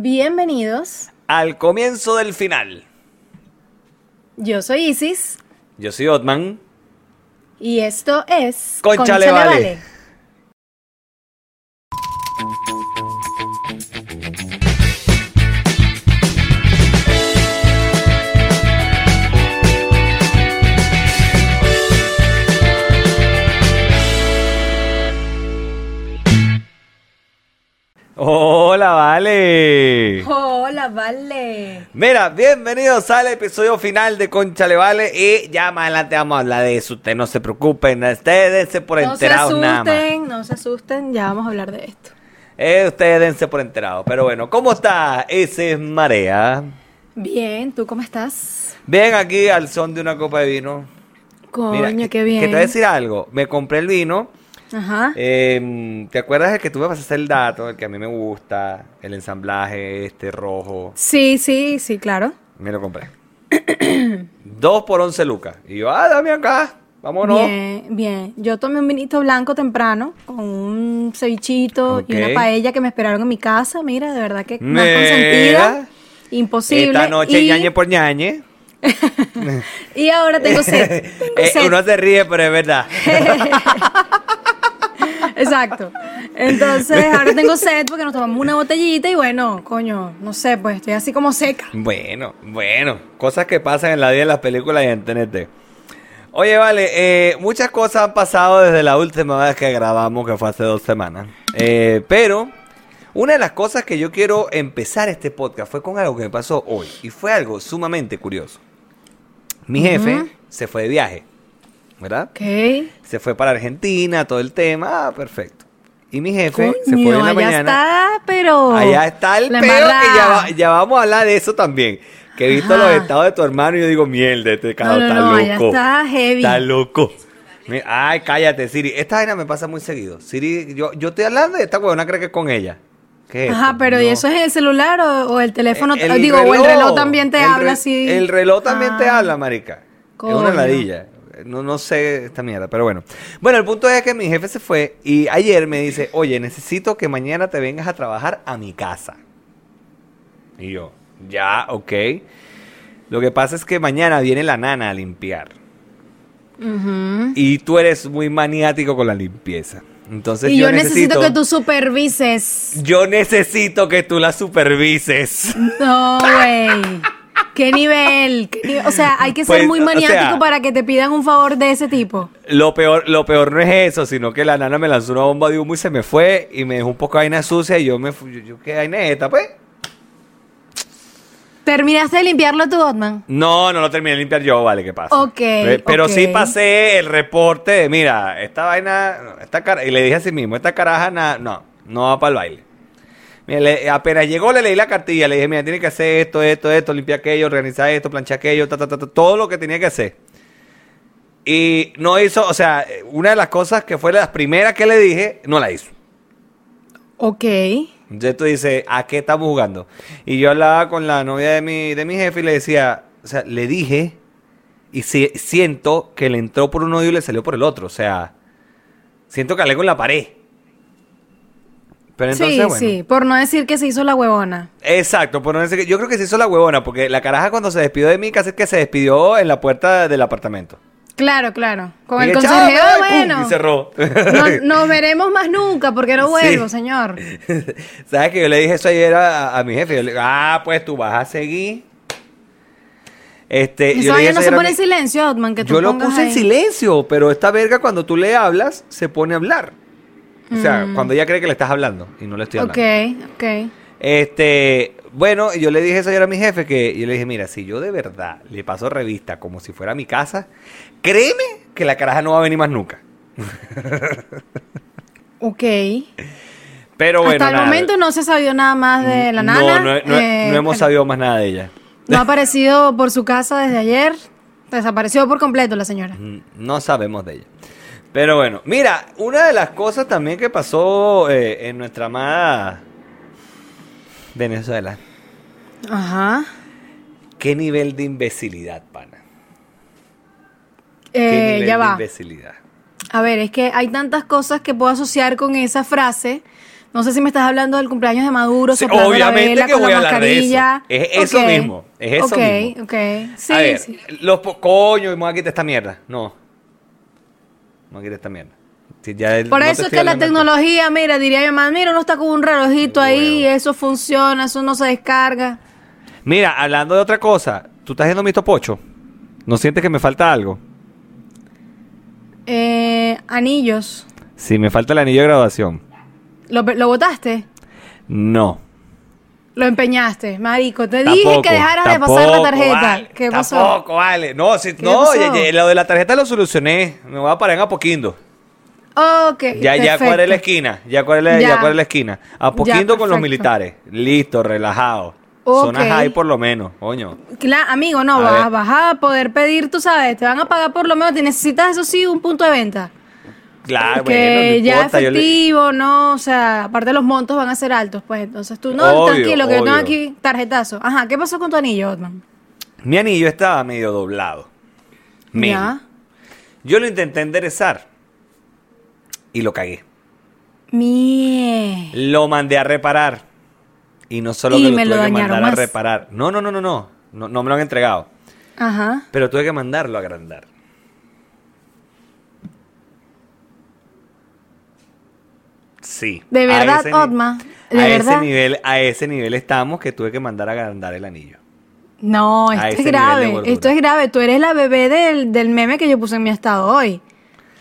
Bienvenidos. Al comienzo del final. Yo soy Isis Yo soy Otman. y esto es Cónchale, vale. Hola, vale. Hola, vale. Mira, bienvenidos al episodio final de Conchale Vale y ya más adelante vamos a hablar de eso. Ustedes no se preocupen, ustedes dense por No se enterados nada más. asusten, no se asusten, ya vamos a hablar de esto. Eh, ustedes dense por enterados. Pero bueno, ¿cómo está ese es Marea? Bien, ¿tú cómo estás? Ven aquí al son de una copa de vino. Coño, Mira, qué bien. Que te voy a decir algo. Me compré el vino. Ajá. eh, ¿Te acuerdas el que tú me pasaste el dato? El que a mí me gusta. El ensamblaje este rojo. Sí, sí, sí, claro. Me lo compré. Dos por once lucas. Y yo, ah, dame acá. Vámonos. Bien, bien. Yo tomé un vinito blanco temprano con un cevichito y una paella que me esperaron en mi casa. Mira, de verdad que más consentida. Imposible. Esta noche y, ñañe por ñañe. y ahora tengo sed. Tengo Eh, sed. uno se ríe, pero es verdad. Exacto. Entonces, ahora tengo sed porque nos tomamos una botellita y bueno, coño, no sé, pues estoy así como seca. Bueno, bueno, cosas que pasan en la vida de las películas y en TNT. Oye, vale, eh, muchas cosas han pasado desde la última vez que grabamos, que fue hace dos semanas. Eh, pero una de las cosas que yo quiero empezar este podcast fue con algo que me pasó hoy. Y fue algo sumamente curioso. Mi jefe se fue de viaje, ¿verdad? Se fue para Argentina, todo el tema, ah, perfecto. Y mi jefe se fue en la allá mañana. está, pero. Allá está el peo que ya, va- ya vamos a hablar de eso también. Que he visto Ajá. los estados de tu hermano y yo digo, mierda, este cabrón No, no, está allá loco. está heavy. Está loco. Ay, cállate, Siri. Esta vaina me pasa muy seguido. Siri, yo, yo estoy hablando y esta huevona cree que es con ella. ¿Qué es Ajá, esto? pero ¿y eso es el celular o, o el teléfono? El digo, o el reloj también te habla así. El reloj también te Ah. habla, marica. Es Coño. una ladilla. No, no sé esta mierda, pero bueno. Bueno, el punto es que mi jefe se fue y ayer me dice, oye, necesito que mañana te vengas a trabajar a mi casa. Y yo, ya, ok. Lo que pasa es que mañana viene la nana a limpiar. Y tú eres muy maniático con la limpieza. Entonces Y yo, yo necesito que tú supervises. Yo necesito que tú la supervises. No, güey. ¿Qué nivel? O sea, hay que ser Pues, muy o maniático sea- para que te pidan un favor de ese tipo. Lo peor, lo peor no es eso, sino que la nana me lanzó una bomba de humo y se me fue y me dejó un poco de vaina sucia y yo me fui, yo, yo, ¿qué vaina es esta, pues? ¿Terminaste de limpiarlo tú, Otman? No, no lo terminé de limpiar yo, vale, ¿qué pasa? Ok, Pe- Pero ok. sí pasé el reporte de, mira, esta vaina, esta cara, y le dije a sí mismo, esta caraja na- no, no va para el baile. Mira, le- apenas llegó, le leí la cartilla, le dije, mira, tiene que hacer esto, esto, esto, limpiar aquello, organizar esto, planchar aquello, ta, ta, ta, ta, todo lo que tenía que hacer. Y no hizo, o sea, una de las cosas que fue las primeras que le dije, no la hizo. Ok. Entonces tú dices, ¿a qué estamos jugando? Y yo hablaba con la novia de mi, de mi jefe y le decía, o sea, le dije y si- siento que le entró por un oído y le salió por el otro. O sea, siento que hablé con la pared. Pero entonces, sí, bueno. sí, por no decir que se hizo la huevona. Exacto, por no decir que- yo creo que se hizo la huevona, porque la caraja cuando se despidió de mí, casi que se despidió en la puerta del apartamento. Claro, claro. Con el Dije, "Chao, consejero, bye", pum, bueno. Y cerró. No, nos veremos más nunca porque no vuelvo, Sí. señor. ¿Sabes que yo le dije eso ayer a, a mi jefe? Yo le digo, ah, pues tú vas a seguir. Este, yo le no se pone en silencio, Otman, que tú Yo lo puse en silencio, pero esta verga cuando tú le hablas, se pone a hablar. O sea, cuando ella cree que le estás hablando y no le estoy hablando. Mm. Ok, ok. Este, bueno, yo le dije eso ayer a mi jefe que yo le dije, mira, si yo de verdad le paso revista como si fuera mi casa, créeme que la caraja no va a venir más nunca. Ok. Pero bueno, Hasta el nada. momento no se sabió nada más de la nana. No, no, no- eh, no hemos sabido más nada de ella. No ha aparecido por su casa desde ayer. Desapareció por completo la señora. Mm, No sabemos de ella. Pero bueno, mira, una de las cosas también que pasó eh, en nuestra amada Venezuela. Ajá. ¿Qué nivel de imbecilidad, pana? ¿Qué Eh, nivel ya de va. imbecilidad? A ver, es que hay tantas cosas que puedo asociar con esa frase, No sé si me estás hablando del cumpleaños de Maduro, Sí, soplando la obviamente vela que con voy la a hablar de eso. mascarilla. Es eso Ok, mismo, es eso ok, mismo. Ok, Sí, a ver, sí. los coño, y me voy a quitar esta mierda. No. Si ya el- Por no eso es que la tecnología, mira, diría mi mamá, mira, uno está con un relojito ahí, eso funciona, eso no se descarga. Mira, hablando de otra cosa, ¿tú estás haciendo mi topocho? ¿No sientes que me falta algo? Eh, anillos. Sí, me falta el anillo de graduación. ¿Lo, lo botaste? No. Lo empeñaste, marico. Te dije que dejaras de pasar la tarjeta. vale, ¿Qué pasó? Tampoco, vale. No, si, ¿Qué no, pasó? ya- ya- lo de la tarjeta lo solucioné. Me voy a parar en Apoquindo. Ok. Ya, ya cuadré la esquina. Ya cuadré la, ya. Ya. la esquina. Apoquindo con los militares. Listo, relajado. Ok. Zonas high por lo menos, coño. Cla- amigo, no, A vas, vas a poder pedir, tú sabes, te van a pagar por lo menos, te necesitas eso sí, un punto de venta. Claro, que bueno, no ya importa, le- efectivo, no, o sea, aparte los montos van a ser altos, pues entonces tú, no, Obvio, tranquilo, que yo tengo obvio. aquí tarjetazo. Ajá, ¿qué pasó con tu anillo, Otman? Mi anillo estaba medio doblado. Medio. Ya. Yo lo intenté enderezar. Y lo cagué. Mie. Lo mandé a reparar. Y no solo Y que lo me tuve lo que dañaron mandar a reparar. No, no, no, no, no. No, no me lo han entregado. Ajá. Pero tuve que mandarlo a agrandar. Sí. De verdad, Otma, de a verdad. ese nivel, a ese nivel estamos que tuve que mandar a agrandar el anillo. No, esto es grave, esto es grave. Tú eres la bebé del, del meme que yo puse en mi estado hoy.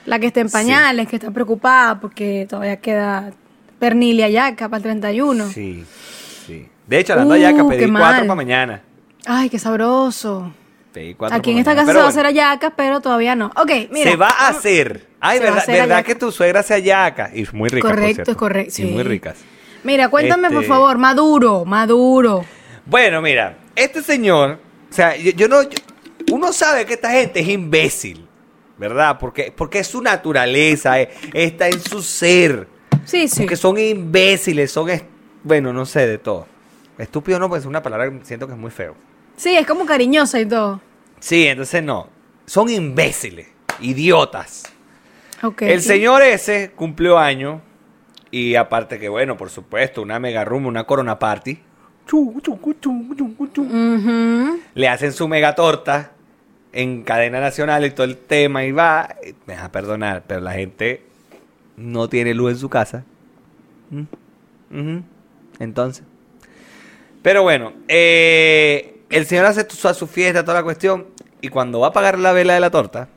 La que está en Sí. pañales, que está preocupada porque todavía queda pernilia yaca para el 31. Sí, sí. De hecho, hablando Uh, yaca, pedí cuatro para mañana. Ay, qué sabroso. Cuatro Aquí en esta casa se va a hacer ayacas, pero todavía no. Ok, mira. Se va a hacer. Ay, verdad, hacer verdad hallaca. que tu suegra hace yaca. Y es muy rica, Correcto, es correcto, Y sí. muy ricas. Mira, cuéntame por Este- favor, Maduro, Maduro. Bueno, mira, este señor, o sea, yo, yo no, yo- uno sabe que esta gente es imbécil, ¿verdad? Porque, porque es su naturaleza, eh, está en su ser. Sí, sí. Porque son imbéciles, son, bueno, no sé, de todo. Estúpido no, pues es una palabra que siento que es muy feo. Sí, es como cariñosa y todo. Sí, entonces no, son imbéciles, idiotas. Ok. El señor ese cumplió año y aparte que, bueno, por supuesto, una mega room, una corona party. Chu, chu, chu, chu, chu, chu. Ujú. le hacen su mega torta en cadena nacional y todo el tema y va, me vas a perdonar, pero la gente no tiene luz en su casa. Mm. Entonces. Pero bueno, eh, el señor hace su, su fiesta, toda la cuestión, y cuando va a pagar la vela de la torta,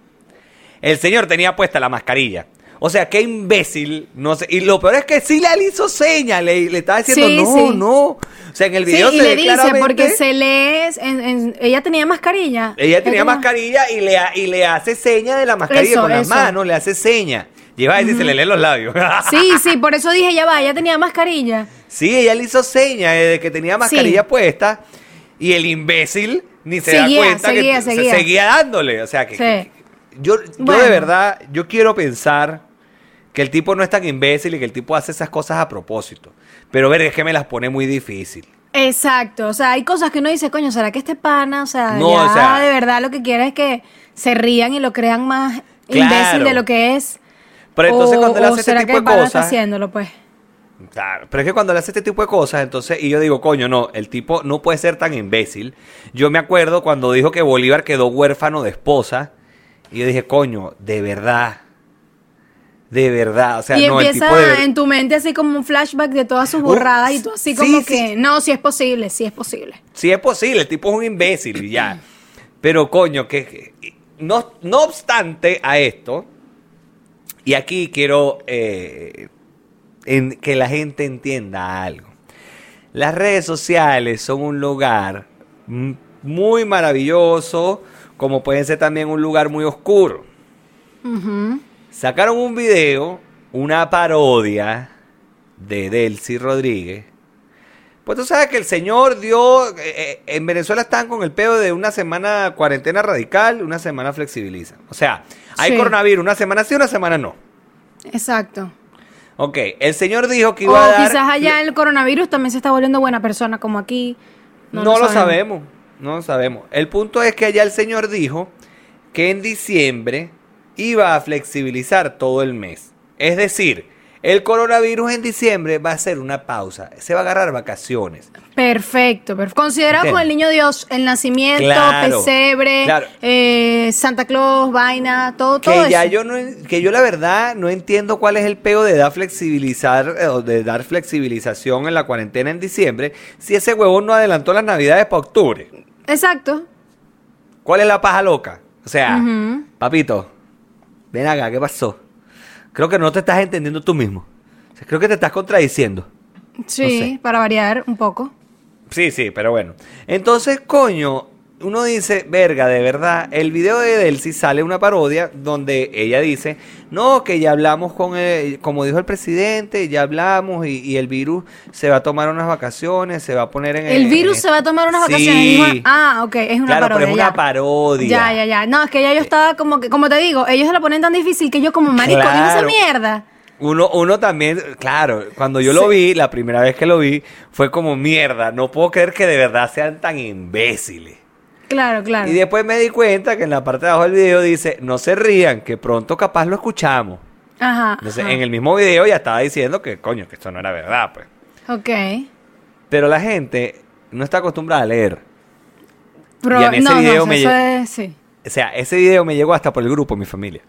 el señor tenía puesta la mascarilla. O sea, qué imbécil, no sé. Y lo peor es que sí le hizo señas, le, le estaba diciendo, Sí, no, sí. no. O sea, en el Sí, video y se le ve dice, claramente- porque se lee, en- en- ella tenía mascarilla. ella tenía mascarilla y le, y le hace seña de la mascarilla Eso, con las manos, le hace seña. Lleva y se le lee los labios. Sí, sí, por eso dije, ya va, ella tenía mascarilla. sí, ella le hizo seña de que tenía mascarilla Sí. puesta y el imbécil ni se Seguía, da cuenta seguía, que se seguía. dándole. O sea, que, Sí. que- yo, yo de verdad, yo quiero pensar que el tipo no es tan imbécil y que el tipo hace esas cosas a propósito. Pero ver, es que me las pone muy difícil. Exacto, o sea, hay cosas que uno dice, coño, ¿será que este pana, o sea, No, ya o sea- de verdad lo que quiere es que se rían y lo crean más Claro. imbécil de lo que es? Pero entonces o, cuando él hace este tipo de cosas... haciéndolo, pues? Claro, pero es que cuando le hace este tipo de cosas, entonces, y yo digo, coño, no, el tipo no puede ser tan imbécil. Yo me acuerdo cuando dijo que Bolívar quedó huérfano de esposa, y yo dije, coño, de verdad, de verdad, o sea, y no, el empieza tipo de... en tu mente así como un flashback de todas sus Uh, borradas y tú así sí, como sí. que, no, sí es posible, sí es posible. Sí es posible, el tipo es un imbécil y ya. Pero coño, que que- no, no obstante a esto, y aquí quiero eh, en- que la gente entienda algo. Las redes sociales son un lugar muy maravilloso, como pueden ser también un lugar muy oscuro. Sacaron un video, una parodia de Delcy Rodríguez. Pues tú sabes que el señor dio, eh, eh, en Venezuela están con el pedo de una semana cuarentena radical, una semana flexibiliza. O sea, hay Sí. coronavirus, una semana sí, una semana no. Exacto. Ok, el señor dijo que O iba a dar... quizás allá el coronavirus también se está volviendo buena persona, como aquí. No, lo sabemos, no lo sabemos. El punto es que allá el señor dijo que en diciembre iba a flexibilizar todo el mes. Es decir, El coronavirus en diciembre va a ser una pausa. Se va a agarrar vacaciones. Perfecto, perfecto. Considerado ¿Entiendes? con el niño Dios, el nacimiento, Claro, pesebre, claro. eh, Santa Claus, vaina, todo, todo Que ya eso. yo no, que yo la verdad no entiendo cuál es el peo de dar flexibilizar eh, o de dar flexibilización en la cuarentena en diciembre si ese huevón no adelantó las navidades para octubre. Exacto. ¿Cuál es la paja loca? O sea, papito, ven acá, ¿qué pasó? Creo que no te estás entendiendo tú mismo. O sea, creo que te estás contradiciendo. Sí, No sé. para variar un poco. Sí, sí, pero bueno. Entonces, coño, uno dice, verga, de verdad, el video de Delcy sale una parodia donde ella dice, no, que ya hablamos con, el, como dijo el presidente, ya hablamos y, y el virus se va a tomar unas vacaciones, se va a poner en El virus se va a tomar unas vacaciones. Sí. dijo- ah, ok, es una claro, parodia. pero es una ya. parodia. Ya, ya, ya. No, es que ya yo estaba como que, como te digo, ellos se la ponen tan difícil que yo como marico, digo esa Claro. mierda. Uno, uno también, claro, cuando yo lo vi, la primera vez que lo vi, fue como mierda, no puedo creer que de verdad sean tan imbéciles. Claro, claro. Y después me di cuenta que en la parte de abajo del video dice, no se rían, que pronto capaz lo escuchamos. Ajá. Entonces, ajá. en el mismo video ya estaba diciendo que, coño, que esto no era verdad, pues. Ok. Pero la gente no está acostumbrada a leer. Pero, Y en ese no, video no, me eso lle- es, sí. O sea, ese video me llegó hasta por el grupo, mi familia.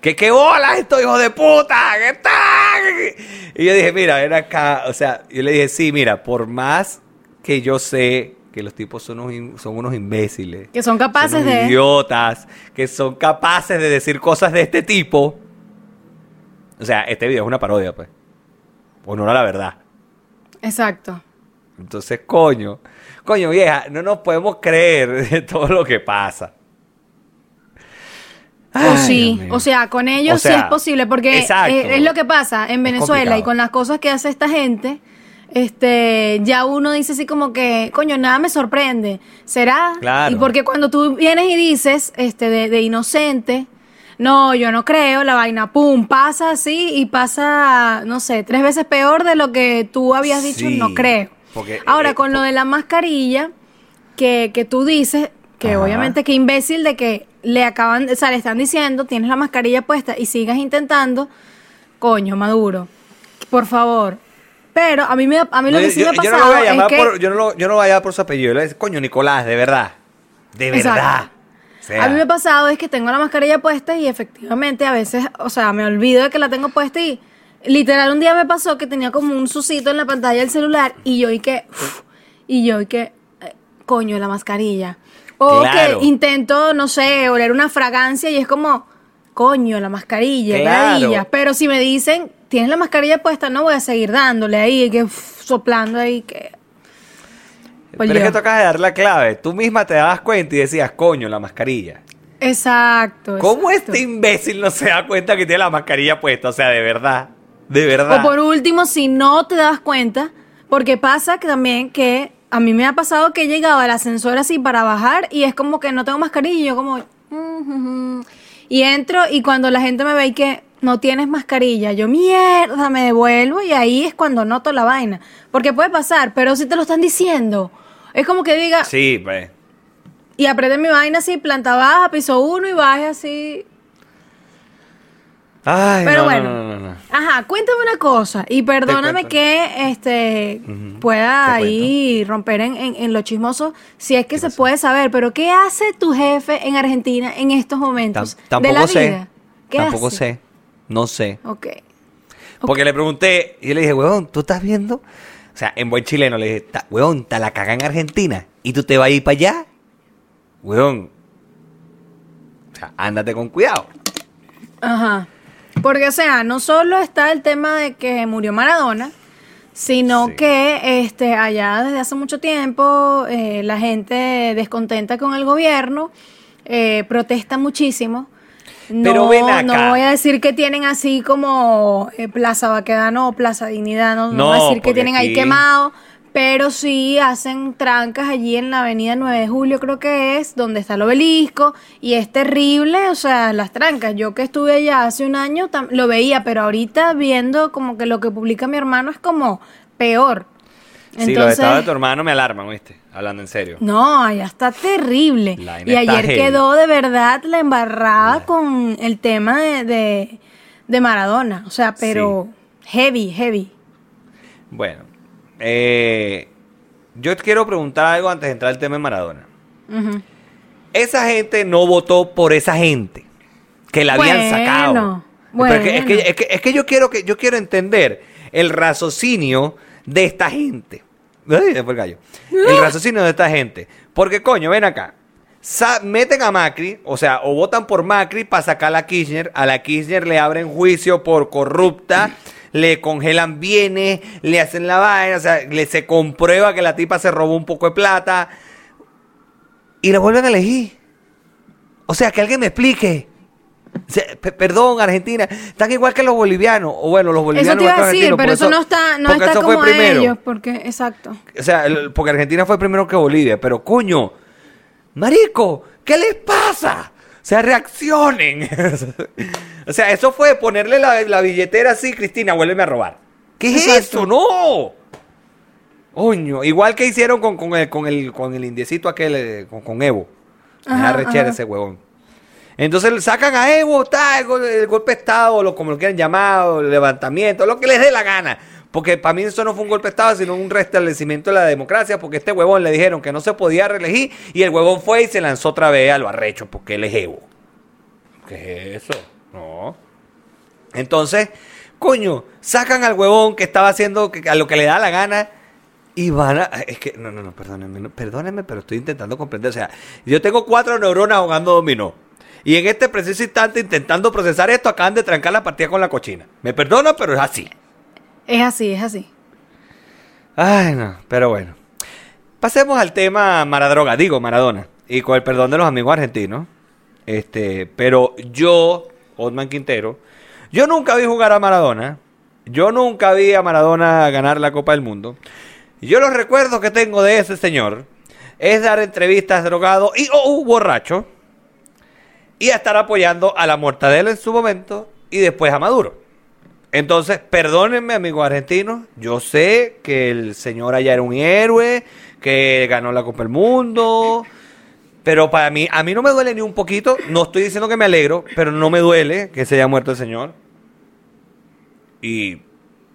Que qué bolas esto, hijo de puta, ¿qué tal? Y yo dije, mira, ven acá. O sea, yo le dije, sí, mira, por más que yo sé que los tipos son unos, son unos imbéciles. Que son capaces son de- idiotas, que son capaces de decir cosas de este tipo. O sea, este video es una parodia, pues. Honor a la verdad. Exacto. Entonces, coño, coño vieja, no nos podemos creer de todo lo que pasa. o sí, o sea, con ellos O sea, sí es posible, porque eh, es lo que pasa en Venezuela y con las cosas que hace esta gente, este, ya uno dice así como que, coño, nada me sorprende, ¿será? Claro. Y porque cuando tú vienes y dices, este, de, de inocente, no, yo no creo, la vaina, pum, pasa así y pasa, no sé, tres veces peor de lo que tú habías dicho, Sí, no creo. porque, Ahora, eh, con lo de la mascarilla, que, que tú dices, que Ajá. obviamente qué imbécil de que le acaban, o sea, le están diciendo, tienes la mascarilla puesta y sigas intentando, coño, Maduro, por favor. Pero a mí me, a mí lo que yo, sí me ha yo- yo pasado no lo voy a llamar es que, por, yo no lo, yo no voy a llamar por su apellido. Le decir, coño, Nicolás, de verdad. De verdad. O sea, a mí me ha pasado es que tengo la mascarilla puesta y efectivamente a veces, o sea, me olvido de que la tengo puesta y literal un día me pasó que tenía como un sucito en la pantalla del celular y yo y que, uf, y yo y que, eh, coño, la mascarilla. O Claro. que intento, no sé, oler una fragancia y es como, coño, la mascarilla, Claro. Pero si me dicen, tienes la mascarilla puesta, no voy a seguir dándole ahí, que uf, soplando ahí, que... Pues pero es yo. que tocas de dar la clave. Tú misma te dabas cuenta y decías, coño, la mascarilla. Exacto. ¿Cómo exacto. este imbécil no se da cuenta que tiene la mascarilla puesta? O sea, de verdad. De verdad. O por último, si no te das cuenta, porque pasa que también que a mí me ha pasado que he llegado al ascensor así para bajar y es como que no tengo mascarilla y yo como... "Mm, Y entro y cuando la gente me ve y que no tienes mascarilla, yo mierda, me devuelvo y ahí es cuando noto la vaina. Porque puede pasar, pero si te lo están diciendo. Es como que diga, Sí, pues. y apriete mi vaina así, planta baja, piso uno y baje así. Ay, Pero no, bueno. no, no. Ajá, cuéntame una cosa y perdóname que este pueda ahí romper en, en- en lo chismoso si es que ¿Qué se puede saber, pero ¿qué hace tu jefe en Argentina en estos momentos Tam- de la tampoco sé. vida? ¿Qué Tampoco hace? sé. No sé. Ok. Porque le pregunté y yo le dije, huevón, ¿tú estás viendo? O sea, en buen chileno le dije, "Ta- huevón, te la caga en Argentina y tú te vas a ir para allá. Huevón. O sea, ándate con cuidado. Ajá. Porque, o sea, no solo está el tema de que murió Maradona, sino Sí. que este, allá desde hace mucho tiempo eh, la gente descontenta con el gobierno, eh, protesta muchísimo. No, Pero ven acá. no voy a decir que tienen así como eh, Plaza Baquedano o Plaza Dignidad, no, no No, voy a decir que tienen ahí quemado, pero sí hacen trancas allí en la avenida 9 de Julio, creo que es, donde está el obelisco, y es terrible, o sea, las trancas. Yo que estuve allá hace un año lo veía, pero ahorita viendo como que lo que publica mi hermano es como peor. Sí, los estados de tu hermano me alarman, ¿viste? Hablando en serio. No, allá está terrible. Y ayer heavy. quedó de verdad la embarrada con el tema de, de, de Maradona. O sea, pero heavy, heavy. Bueno, eh, yo quiero preguntar algo antes de entrar al tema de Maradona. Esa gente no votó por esa gente que la habían Bueno, sacado. Pero es, que, es, que, bueno. es que- es que yo quiero que yo quiero entender el raciocinio de esta gente. Ay, fue el gallo. El raciocinio de esta gente. Porque, coño, ven acá. Meten a Macri, o sea, o votan por Macri para sacar a la Kirchner. A la Kirchner le abren juicio por corrupta, le congelan bienes, le hacen la vaina, o sea, le se comprueba que la tipa se robó un poco de plata y la vuelven a elegir. O sea, que alguien me explique. Pe- perdón, Argentina, están igual que los bolivianos. O bueno, los bolivianos. Eso te iba a decir, pero eso, no está, no está como a primero. ellos, porque, exacto. O sea, el- porque Argentina fue primero que Bolivia. Pero coño, marico, ¿qué les pasa? O sea, reaccionen. o sea, eso fue ponerle la, la billetera así, Cristina, vuélveme a robar. ¿Qué es Exacto. eso? No. Coño, igual que hicieron con, con el, con, el, con el indiecito aquel, eh, con, con Evo. Me Ajá, ajá. ese huevón. Entonces sacan a Evo, tal, el, gol- el golpe de Estado, lo, como lo quieran llamar, el levantamiento, lo que les dé la gana. Porque para mí eso no fue un golpe de Estado, sino un restablecimiento de la democracia, porque este huevón le dijeron que no se podía reelegir y el huevón fue y se lanzó otra vez a lo arrecho, porque él es Evo. ¿Qué es eso? No. Entonces, coño, sacan al huevón que estaba haciendo a lo que le da la gana y van a... Es que, no, no, no, perdónenme, perdónenme, pero estoy intentando comprender. O sea, yo tengo cuatro neuronas jugando dominó. Y en este preciso instante, intentando procesar esto, acaban de trancar la partida con la cochina. Me perdona, pero es así. Es así, es así. Ay, no, pero bueno. Pasemos al tema Maradroga, digo Maradona. Y con el perdón de los amigos argentinos. Este, pero yo, Otman Quintero, yo nunca vi jugar a Maradona. Yo nunca vi a Maradona ganar la Copa del Mundo. Yo los recuerdos que tengo de ese señor es dar entrevistas drogado y o borracho. Y a estar apoyando a la mortadela en su momento y después a Maduro. Entonces, perdónenme, amigos argentinos. Yo sé que el señor allá era un héroe, que ganó la Copa del Mundo. Pero para mí, a mí no me duele ni un poquito. No estoy diciendo que me alegro, pero no me duele que se haya muerto el señor. Y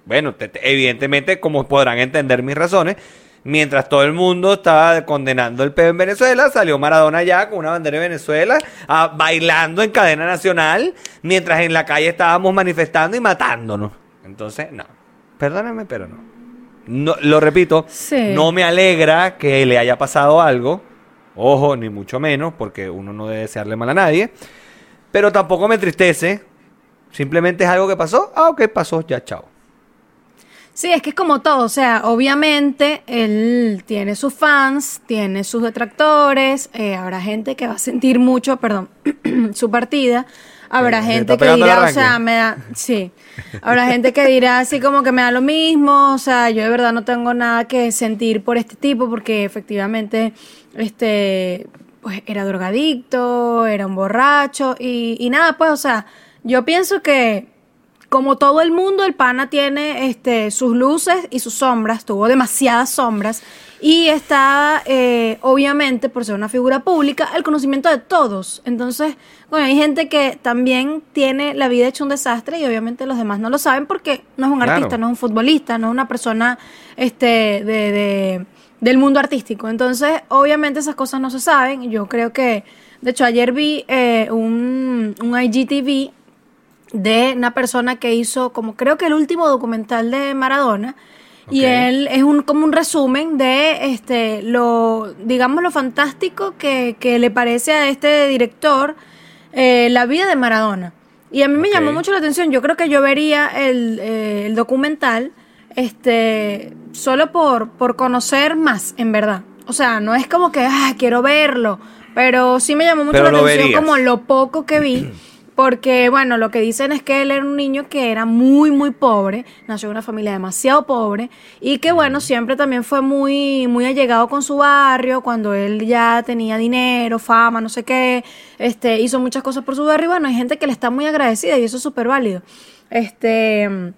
bueno, te- te- evidentemente, como podrán entender mis razones, mientras todo el mundo estaba condenando el peo en Venezuela, salió Maradona allá con una bandera de Venezuela, ah, bailando en cadena nacional, mientras en la calle estábamos manifestando y matándonos. Entonces, no. Perdónenme, pero no. No, lo repito, Sí. no me alegra que le haya pasado algo. Ojo, ni mucho menos, porque uno no debe desearle mal a nadie. Pero tampoco me entristece. Simplemente es algo que pasó. Ah, ok, pasó, ya, chao. Sí, es que es como todo, o sea, obviamente él tiene sus fans, tiene sus detractores, eh, habrá gente que va a sentir mucho, perdón, su partida, habrá gente que dirá, o sea, me da, sí, habrá gente que dirá así como que me da lo mismo, o sea, yo de verdad no tengo nada que sentir por este tipo porque efectivamente, este, pues era drogadicto, era un borracho y, y nada, pues, o sea, yo pienso que como todo el mundo, el pana tiene este, sus luces y sus sombras, tuvo demasiadas sombras y está, eh, obviamente, por ser una figura pública, el conocimiento de todos. Entonces, bueno, hay gente que también tiene la vida hecha un desastre y obviamente los demás no lo saben porque no es un Claro. artista, no es un futbolista, no es una persona este, de, de- del mundo artístico. Entonces, obviamente esas cosas no se saben. Yo creo que, de hecho, ayer vi eh, un, un IGTV de una persona que hizo como creo que el último documental de Maradona. Y él es un como un resumen de este lo digamos lo fantástico que, que le parece a este director eh, la vida de Maradona. Y a mí me llamó mucho la atención. Yo creo que yo vería el, eh, el documental este solo por por conocer más en verdad. O sea no es como que ah, quiero verlo pero sí me llamó mucho Pero la atención verías. como lo poco que vi porque, bueno, lo que dicen es que él era un niño que era muy, muy pobre, nació en una familia demasiado pobre y que, bueno, siempre también fue muy, muy allegado con su barrio, cuando él ya tenía dinero, fama, no sé qué, este, hizo muchas cosas por su barrio y, bueno, hay gente que le está muy agradecida y eso es súper válido. Este...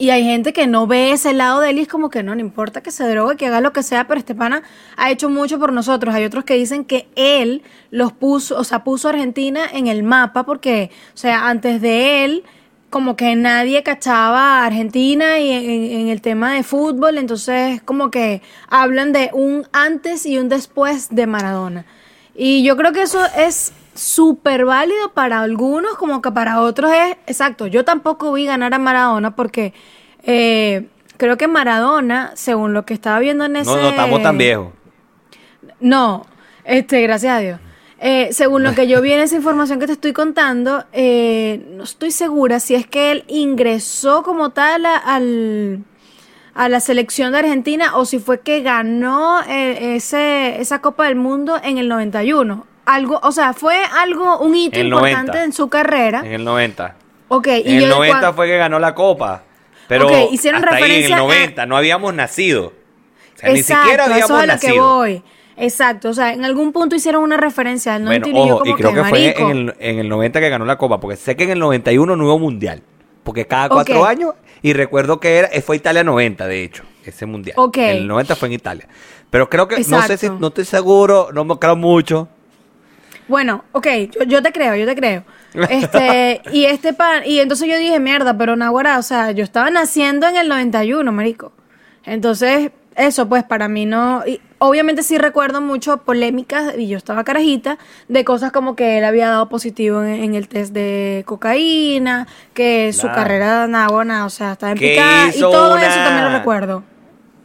Y hay gente que no ve ese lado de él y es como que no, no importa que se drogue, que haga lo que sea, pero este pana ha hecho mucho por nosotros. Hay otros que dicen que él los puso, o sea, puso a Argentina en el mapa porque, o sea, antes de él, como que nadie cachaba a Argentina y en, en el tema de fútbol, entonces como que hablan de un antes y un después de Maradona. Y yo creo que eso es súper válido para algunos, como que para otros es, exacto, yo tampoco vi ganar a Maradona porque eh, creo que Maradona, según lo que estaba viendo en ese... No, no estamos tan viejos. No, este, gracias a Dios. Eh, según lo que yo vi en esa información que te estoy contando, eh, no estoy segura si es que él ingresó como tal a, al, a la selección de Argentina o si fue que ganó eh, ese, esa Copa del Mundo en el 91. Algo, o sea, fue algo, un hito el importante 90. en su carrera. En el 90. Ok, y En el yo de 90 cuan- fue que ganó la Copa. Pero Ok, hicieron hasta ahí en el referencia a- 90 no habíamos nacido. O sea, ni Exacto, siquiera eso habíamos es a lo nacido. que voy. Exacto, o sea, en algún punto hicieron una referencia al Bueno, 91 y yo ojo, como y creo que, fue marico. en el, en el 90 que ganó la Copa, porque sé que en el 91 no hubo mundial. Porque cada cuatro Ok. años, y recuerdo que era, fue Italia 90, de hecho, ese mundial. Ok. En el 90 fue en Italia. Pero creo que, no sé si, Exacto. no estoy seguro, no me creo mucho. Bueno, ok, yo, yo te creo, yo te creo. Este, y este pan, y entonces yo dije, mierda, pero Nahuara, o sea, yo estaba naciendo en el 91, marico. Entonces, eso pues para mí no, y obviamente sí recuerdo mucho polémicas, y yo estaba carajita, de cosas como que él había dado positivo en, en el test de cocaína, que su carrera de Nahuara, o sea, estaba en picada, y todo una- eso también lo recuerdo.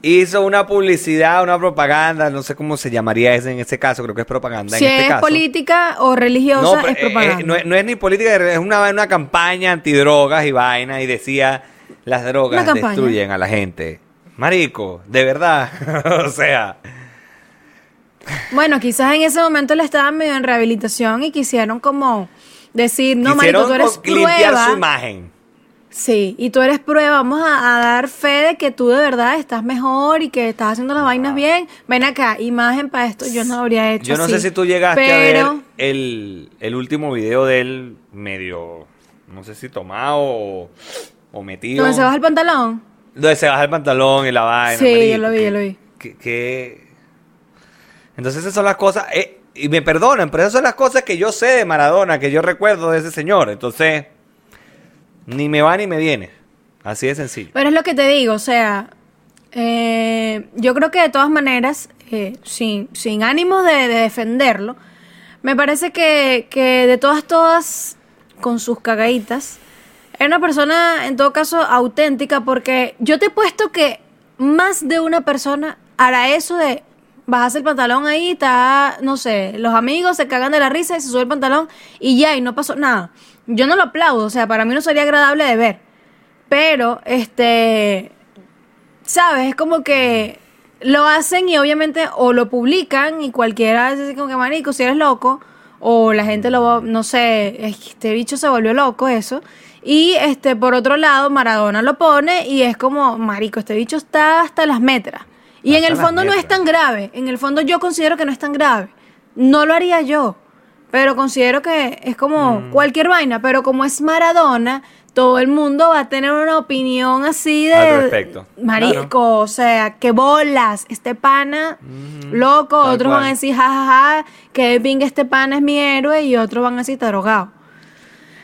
Hizo una publicidad, una propaganda, no sé cómo se llamaría ese en ese caso, creo que es propaganda Si en este es caso. política o religiosa, pero, es eh, propaganda. eh, no, es, no es ni política, es una, una campaña antidrogas y vaina y decía las drogas destruyen a la gente. Marico, de verdad. o sea, Bueno, quizás en ese momento le estaban medio en rehabilitación y quisieron como decir, no, marico, tú eres limpiar su prueba. imagen. Sí, y tú eres prueba, vamos a, a dar fe de que tú de verdad estás mejor y que estás haciendo las vainas bien. Ven acá, imagen para esto yo no habría hecho Yo no así. sé si tú llegaste Pero, a ver el, el último video de él medio, no sé si tomado o, o metido. ¿Dónde se baja el pantalón? Donde se baja el pantalón y la vaina. Sí, yo lo vi, que- yo lo vi. que- que- Entonces esas son las cosas, eh, y me perdonan, pero esas son las cosas que yo sé de Maradona, que yo recuerdo de ese señor. Entonces, ni me va ni me viene. Así de sencillo. Pero es lo que te digo, o sea, eh, yo creo que de todas maneras, eh, sin, sin ánimo de, de defenderlo, me parece que, que de todas, todas, con sus cagaditas, era una persona, en todo caso, auténtica, porque yo te he puesto que más de una persona hará eso de bajarse el pantalón ahí, está, no sé, los amigos se cagan de la risa y se sube el pantalón y ya, y no pasó nada. Yo no lo aplaudo, o sea, para mí no sería agradable de ver. Pero, este, ¿sabes? Es como que lo hacen y obviamente o lo publican y cualquiera dice así como que, marico, si eres loco, o la gente lo va, no sé, es que este bicho se volvió loco, eso. Y, este, por otro lado, Maradona lo pone y es como, marico, este bicho está hasta las metras. Y en el fondo no es tan grave, en el fondo yo considero que no es tan grave. No lo haría yo. Pero considero que es como Mm. cualquier vaina, pero como es Maradona, todo el mundo va a tener una opinión así de Al respecto. marico, Claro. o sea, que bolas, este pana, loco, tal otros van a decir jajaja, que bien este pana es mi héroe y otros van a decir drogado.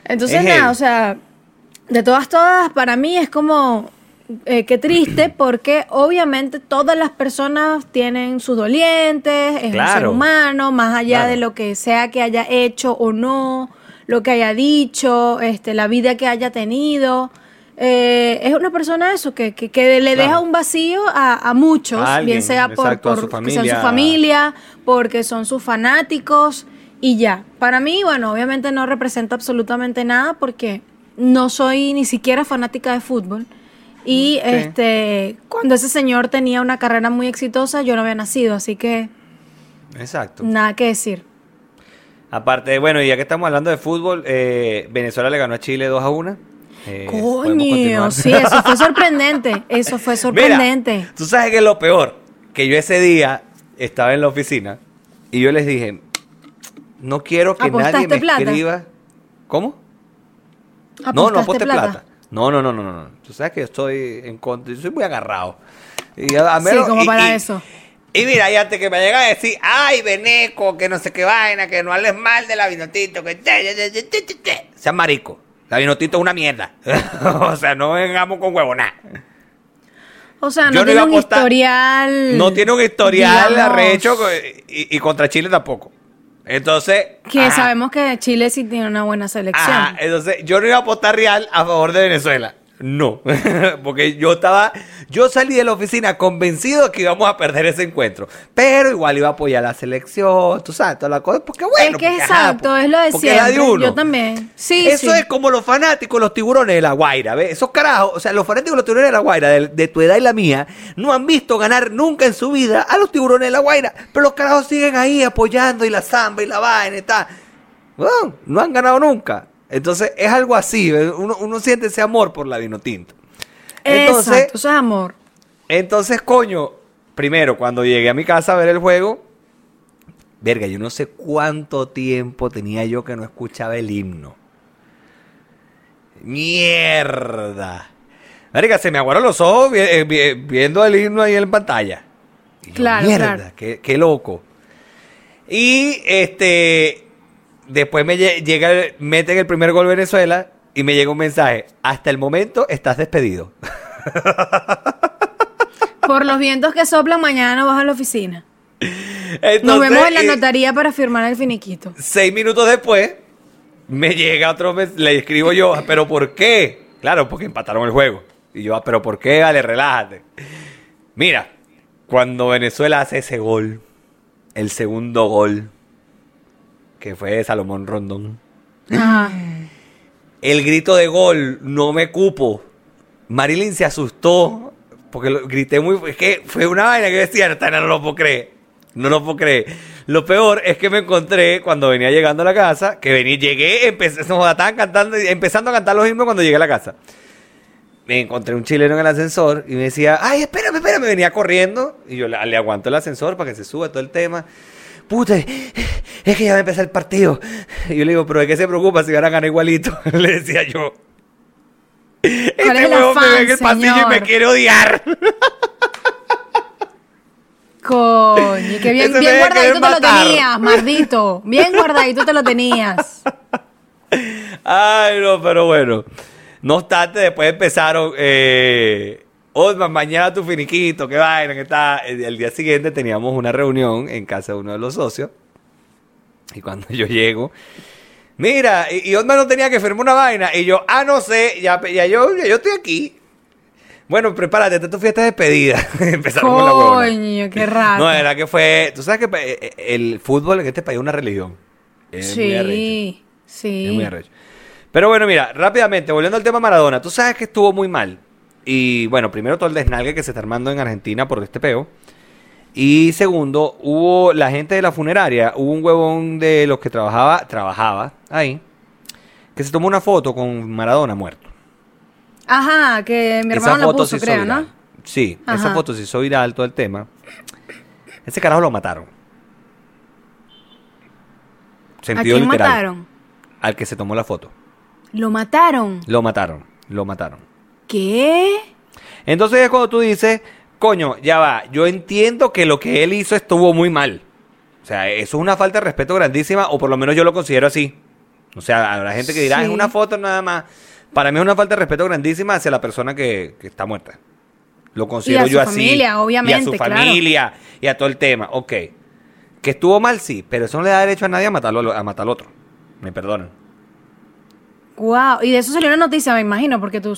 Entonces Es nada, o sea, de todas todas para mí es como eh, qué triste porque obviamente todas las personas tienen sus dolientes, es un ser Claro. humano, más allá Claro. de lo que sea que haya hecho o no, lo que haya dicho, este, la vida que haya tenido. Eh, es una persona eso, que, que, que le Claro. deja un vacío a, a muchos, A alguien, bien sea por, exacto, por su que sean su familia. familia, porque son sus fanáticos y ya. Para mí, bueno, obviamente no representa absolutamente nada porque no soy ni siquiera fanática de fútbol. Y Sí. este cuando ese señor tenía una carrera muy exitosa, yo no había nacido, así que Exacto. nada que decir. Aparte, bueno, ya que estamos hablando de fútbol, eh, Venezuela le ganó a Chile 2 a 1. Eh, Coño, sí, eso fue sorprendente. Eso fue sorprendente. Mira, tú sabes que es lo peor, que yo ese día estaba en la oficina y yo les dije, no quiero que nadie ¿Apostaste me plata? escriba. ¿Cómo? No, ¿Apostaste no aposté plata? No, no, no, no, no. Tú sabes que yo estoy en contra, yo soy muy agarrado. Y a- a Sí, como y- para y- eso. Y mira, y antes que me llega a decir, ay, Beneco, que no sé qué vaina, que no hables mal de la vinotito, que... te, te, te, te, te, te". Sea marico. La Vinotinto es una mierda. o sea, no vengamos con huevona. O sea, no tiene un apostar- historial. No tiene un historial digamos, arrecho y, y contra Chile tampoco. Entonces. Que ajá, sabemos que Chile sí tiene una buena selección. ajá, entonces, yo no iba a apostar real a favor de Venezuela. No. Porque yo estaba. Yo salí de la oficina convencido que íbamos a perder ese encuentro. Pero igual iba a apoyar la selección, tú sabes, toda la cosa. Porque bueno. es que porque, ajá, exacto, es lo de porque siempre. de uno. Yo también. Sí, Eso sí. es como los fanáticos, los tiburones de la Guaira, ¿ves? Esos carajos, o sea, los fanáticos los tiburones de la Guaira, de, de tu edad y la mía, no han visto ganar nunca en su vida a los tiburones de la Guaira, pero los carajos siguen ahí apoyando y la zamba y la vaina y tal. Bueno, no han ganado nunca. Entonces, es algo así, uno, uno siente ese amor por la vino tinto. Entonces, Exacto, eso es amor. entonces, coño, primero, cuando llegué a mi casa a ver el juego, verga, yo no sé cuánto tiempo tenía yo que no escuchaba el himno. Mierda. Verga, se me aguaron los ojos vi- eh, vi- viendo el himno ahí en pantalla. Y yo, Claro, mierda, claro. Qué, qué loco. Y este, después me lle- llega, el- meten el primer gol Venezuela y me llega un mensaje. Hasta el momento estás despedido. Por los vientos que soplan, mañana no vas a la oficina. Nos vemos en la notaría para firmar el finiquito. Seis minutos después, me llega otro mes, le escribo yo, "Ah, ¿pero por qué? Claro, porque empataron el juego. Y yo, "Ah, ¿pero por qué? Vale, relájate. Mira, cuando Venezuela hace ese gol, el segundo gol, que fue de Salomón Rondón, Ajá. el grito de gol, no me cupo. Marilyn se asustó porque lo, grité muy. Es que fue una vaina que decía, "Esta no lo puedo creer. No lo puedo creer. Lo peor es que me encontré cuando venía llegando a la casa, que venía, llegué, empecé, estaban cantando, empezando a cantar los himnos cuando llegué a la casa. Me encontré un chileno en el ascensor y me decía, ay, espérame, espérame, venía corriendo y yo le, le aguanto el ascensor para que se suba todo el tema. Puta, es que ya va a empezar el partido. Y yo le digo, pero ¿de qué se preocupa si van a ganar igualito? le decía yo. Este huevo me ve en el pasillo y me quiere odiar. Coño, que bien, bien guardadito te lo tenías, mardito. Bien guardadito te lo tenías. Ay, no, pero bueno. No obstante, después empezaron. Eh, Osman, mañana tu finiquito, qué vaina, que está. El, el día siguiente teníamos una reunión en casa de uno de los socios. Y cuando yo llego, mira, y, y Osman no tenía que firmar una vaina. Y yo, ah, no sé, ya, ya yo, ya yo estoy aquí. Bueno, prepárate, esta es tu fiesta de despedida. Empezaron con la. Coño, qué raro. No, verdad que fue. Tú sabes que eh, el fútbol en este país es una religión. Es muy arrecho. sí, sí. Es muy arrecho. Pero bueno, mira, rápidamente, volviendo al tema Maradona, tú sabes que estuvo muy mal. Y bueno, primero todo el desnalgue que se está armando en Argentina por este peo. Y segundo, hubo la gente de la funeraria, hubo un huevón de los que trabajaba, trabajaba ahí, que se tomó una foto con Maradona muerto. Ajá, que mi hermano la puso, creo, viral. ¿no? Sí, esa foto se hizo viral todo el tema. Ese carajo lo mataron. ¿A Sentido quién literal. mataron? Al que se tomó la foto. ¿Lo mataron? Lo mataron. Lo mataron. ¿Qué? Entonces es cuando tú dices, coño, ya va, yo entiendo que lo que él hizo estuvo muy mal. O sea, eso es una falta de respeto grandísima, o por lo menos yo lo considero así. O sea, habrá gente que dirá, Sí. es una foto nada más. Para mí es una falta de respeto grandísima hacia la persona que, que está muerta. Lo considero su yo así. familia, Y a obviamente, su claro. familia, y a todo el tema. Ok. Que estuvo mal, sí, pero eso no le da derecho a nadie a matarlo, a matar al otro. Me perdonan. Wow. Y de eso salió una noticia, me imagino, porque tú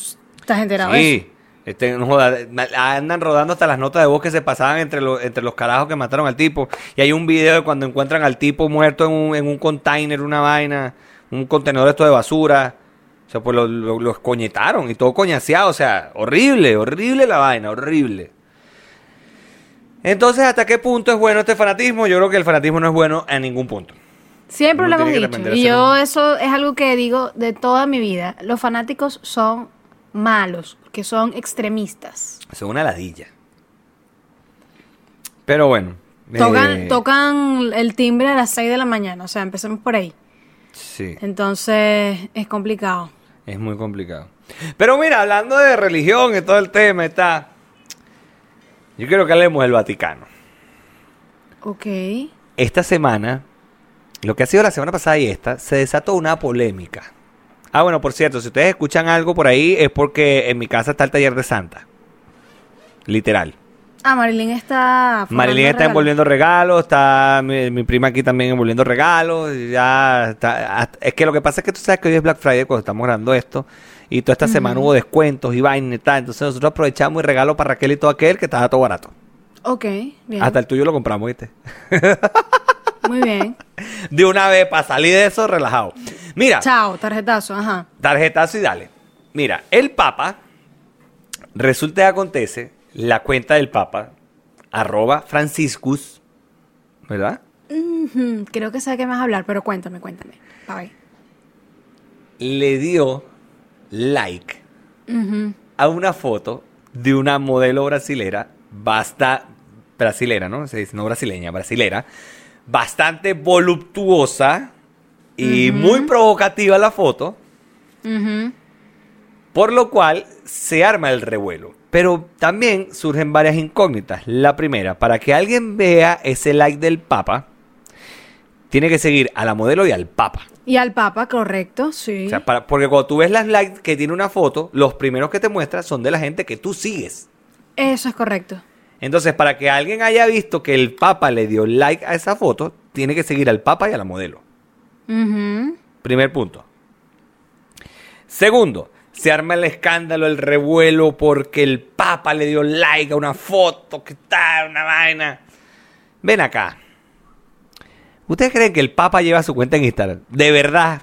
estás enterado de eso. Sí. Este, no andan rodando hasta las notas de voz que se pasaban entre los, entre los carajos que mataron al tipo. Y hay un video de cuando encuentran al tipo muerto en un, en un container, una vaina, un contenedor esto de basura. O sea, pues lo, lo- lo escoñetaron y todo coñaseado. O sea, horrible, horrible la vaina, horrible. Entonces, ¿hasta qué punto es bueno este fanatismo? Yo creo que el fanatismo no es bueno a ningún punto. Siempre Uno lo hemos dicho. Y yo un- eso es algo que digo de toda mi vida. Los fanáticos son malos, que son extremistas. Es una ladilla. Pero bueno. Tocan, eh, tocan el timbre a las 6 de la mañana, o sea, empecemos por ahí. Sí. Entonces es complicado. Es muy complicado. Pero mira, hablando de religión y todo el tema, está. Yo quiero que hablemos del Vaticano. Ok. Esta semana, lo que ha sido la semana pasada y esta, se desató una polémica Ah, bueno, por cierto, si ustedes escuchan algo por ahí es porque en mi casa está el taller de Santa. Literal. Ah, Marilyn está. Marilyn está regalos. envolviendo regalos, está mi, mi prima aquí también envolviendo regalos. Ya está, es que lo que pasa es que tú sabes que hoy es Black Friday cuando estamos grabando esto. Y toda esta semana hubo descuentos y vainas y tal. Entonces nosotros aprovechamos y regalo para Raquel y todo aquel que estaba todo barato. Ok, bien. Hasta el tuyo lo compramos, ¿viste? Muy bien. De una vez para salir de eso relajado. Mira, Chao, tarjetazo, ajá. tarjetazo y dale. Mira, el Papa, resulta y acontece, la cuenta del Papa, arroba Franciscus, ¿verdad? Creo que sé de qué a hablar, pero cuéntame, cuéntame. Bye. le dio like a una foto de una modelo brasilera, basta brasilera, ¿no? Se dice, no brasileña, brasilera, bastante voluptuosa y muy provocativa la foto, por lo cual se arma el revuelo. Pero también surgen varias incógnitas. La primera, para que alguien vea ese like del Papa, tiene que seguir a la modelo y al Papa. Y al Papa, correcto, sí. O sea, para- porque cuando tú ves las likes que tiene una foto, los primeros que te muestra son de la gente que tú sigues. Eso es correcto. Entonces, para que alguien haya visto que el Papa le dio like a esa foto, tiene que seguir al Papa y a la modelo. Primer punto. Segundo, se arma el escándalo, el revuelo porque el Papa le dio like a una foto que está, una vaina. Ven acá. ¿Ustedes creen que el Papa lleva su cuenta en Instagram? De verdad.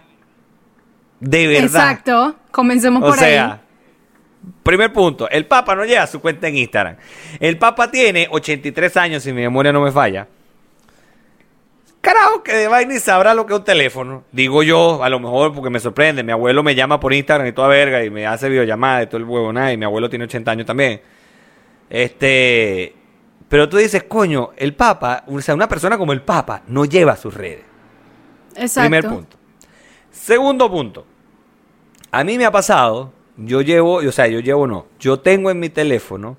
De verdad. Exacto. Comencemos O por sea, ahí. Primer punto, el Papa no lleva su cuenta en Instagram. El Papa tiene 83 años, si mi memoria no me falla. Carajo, que de vaina y sabrá lo que es un teléfono. Digo yo, a lo mejor porque me sorprende. Mi abuelo me llama por Instagram y toda verga y me hace videollamada y todo el huevo nada. Y mi abuelo tiene 80 años también. Este. Pero tú dices, coño, el Papa, o sea, una persona como el Papa no lleva sus redes. Exacto. Primer punto. Segundo punto. A mí me ha pasado, yo llevo, o sea, yo llevo no, yo tengo en mi teléfono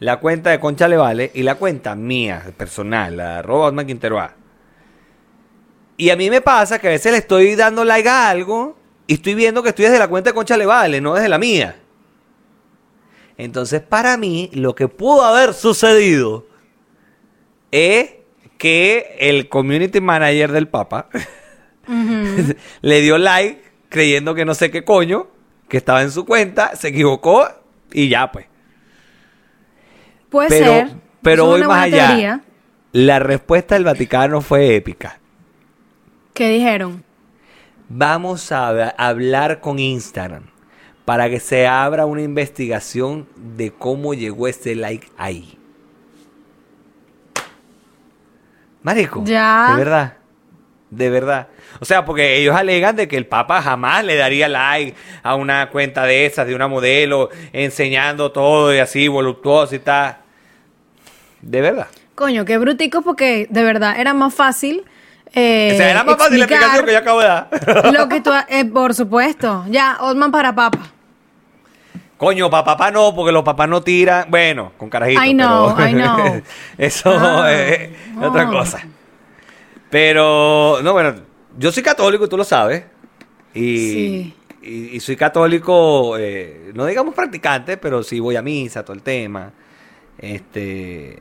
la cuenta de Concha Le Vale y la cuenta mía, personal, la de arroba Osman Quintero A. Y a mí me pasa que a veces le estoy dando like a algo y estoy viendo que estoy desde la cuenta de Concha Le Vale, no desde la mía. Entonces, para mí, lo que pudo haber sucedido es que el community manager del Papa le dio like creyendo que no sé qué coño, que estaba en su cuenta, se equivocó y ya pues. Puede Pero, ser. pero voy más allá. teoría. La respuesta del Vaticano fue épica. ¿Qué dijeron? Vamos a hab- hablar con Instagram para que se abra una investigación de cómo llegó ese like ahí. Marico, Ya. de verdad, de verdad. O sea, porque ellos alegan de que el Papa jamás le daría like a una cuenta de esas, de una modelo, enseñando todo y así, voluptuoso y tal. De verdad. Coño, qué brutico porque de verdad era más fácil. eh, o sea, era más fácil la explicación que yo acabo de dar. Lo que tú, eh, por supuesto. Ya, Osman para papa. Coño, para papá no, porque los papás no tiran. Bueno, con carajitos. I know, pero I know. Eso Ah, es otra oh. cosa. Pero, no, bueno, yo soy católico, tú lo sabes. Y, Sí. y, y soy católico, eh, no digamos practicante, pero sí voy a misa, todo el tema. Este.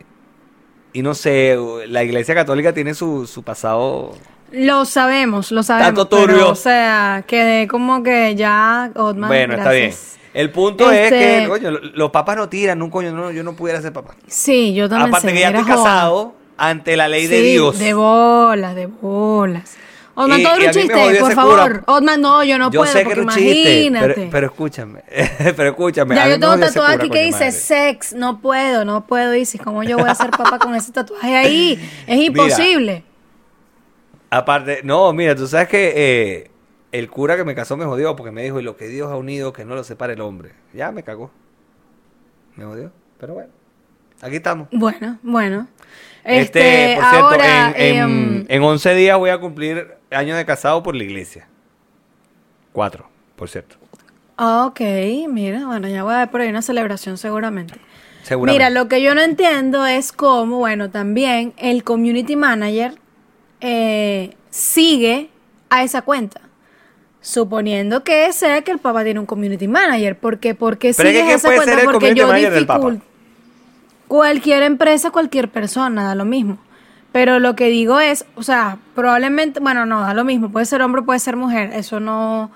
Y no sé, la iglesia católica tiene su, su pasado. Lo sabemos, lo sabemos. Tanto pero, turbio. o sea, quedé como que ya, Osman. bueno, está bien. El punto es Este- que, coño, lo- los papás no tiran, un coño, no, yo no pudiera ser papá. Sí, yo también Aparte sé, que ya estoy casado ante la ley de Dios. De bolas, de bolas. Osman, todo era un chiste, por favor. Osman, no, yo no yo puedo, sé que porque era un chiste, imagínate. pero, pero escúchame, pero escúchame. ya yo tengo tatuado cura, aquí que dice sex. No puedo, no puedo, Isis. ¿Cómo yo voy a ser papá con ese tatuaje ahí? Es imposible. Aparte, no, mira, tú sabes que eh, el cura que me casó me jodió porque me dijo, y lo que Dios ha unido, que no lo separe el hombre. Ya me cagó. Me jodió, pero bueno. Aquí estamos. Bueno, bueno. Este, Este, por cierto, ahora, en, en, em, en 11 días voy a cumplir años de casado por la iglesia. Cuatro, por cierto. ah, ok, mira, bueno, ya voy a ver por ahí una celebración seguramente. Seguramente. Mira, lo que yo no entiendo es cómo, bueno, también el community manager eh, sigue a esa cuenta. Suponiendo que sea que el papá tiene un community manager. ¿Por qué? Porque ¿quién esa puede cuenta ser el porque yo manager del Papa? dificult- Cualquier empresa, cualquier persona, da lo mismo. Pero lo que digo es, o sea, probablemente, bueno, no, da lo mismo. Puede ser hombre, puede ser mujer. Eso no,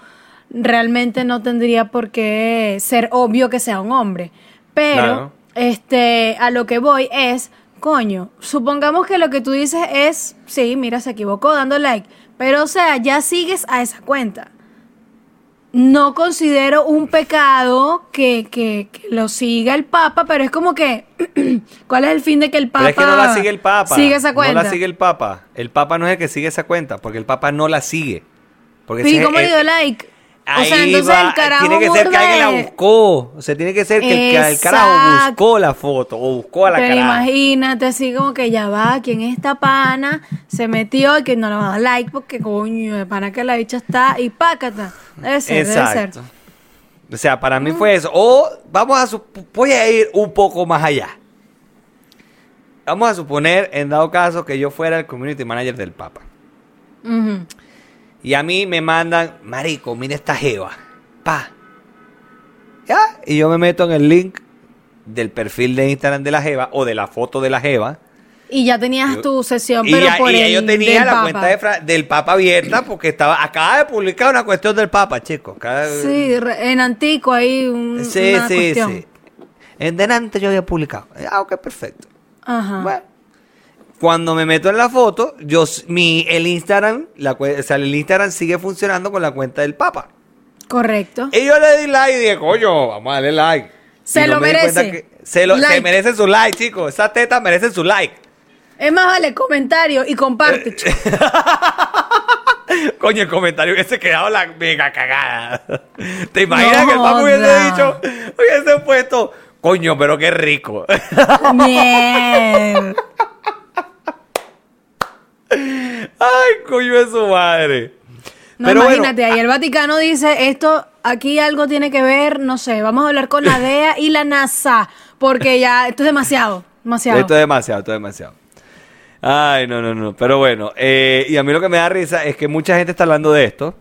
realmente no tendría por qué ser obvio que sea un hombre. Pero, Claro. este, a lo que voy es, coño, supongamos que lo que tú dices es, sí, mira, se equivocó dando like. Pero, o sea, ya sigues a esa cuenta no considero un pecado que, que- que lo siga el Papa, pero es como que, ¿cuál es el fin de que el Papa Pero es que no la sigue el Papa. sigue esa cuenta? No la sigue el Papa. El Papa no es el que sigue esa cuenta, porque el Papa no la sigue. Porque ¿Y cómo le dio like? o sea, entonces va, el carajo Tiene que ser que alguien la buscó. O sea, tiene que ser que el, el carajo buscó la foto o buscó a la cara. imagínate así como que ya va, ¿quién es esta pana? Se metió y que no le va a dar like porque coño, de pana que la bicha está y pácata. Debe ser, debe ser. Exacto. O sea, para mí fue eso. O vamos a voy a ir un poco más allá. Vamos a suponer, en dado caso, que yo fuera el community manager del Papa. Y a mí me mandan, marico, mira esta jeva. Pa. ¿Ya? Y yo me meto en el link del perfil de Instagram de la jeva o de la foto de la jeva. Y ya tenías tu sesión, Y, pero ya- por y el yo tenía la Papa. cuenta de Fra- del Papa abierta porque estaba acaba de publicar una cuestión del Papa, chicos. Cada- Sí, en Antico hay un, sí, una sí, cuestión. sí. En delante yo había publicado. Ah, ok, perfecto. Ajá. Bueno. Cuando me meto en la foto, yo mi el Instagram, la, o sea, el Instagram sigue funcionando con la cuenta del Papa. Correcto. Y yo le di like y dije, coño, vamos a darle like. Se Y lo cuenta merece. se, lo, se Like. merecen su like, chicos. Esas tetas merecen su like. Es más, vale, comentario y comparte. Eh. Coño, el comentario hubiese quedado la mega cagada. ¿Te imaginas No que el Papa hubiese dicho, hubiese puesto, coño, pero qué rico? Miel. Ay, coño de su madre. No, Pero bueno, imagínate, ahí el Vaticano dice, esto aquí algo tiene que ver, no sé, vamos a hablar con la DEA y la NASA, porque ya esto es demasiado, demasiado. Esto es demasiado, esto es demasiado. Ay, no, no, no. Pero bueno, eh, y a mí lo que me da risa es que mucha gente está hablando de esto.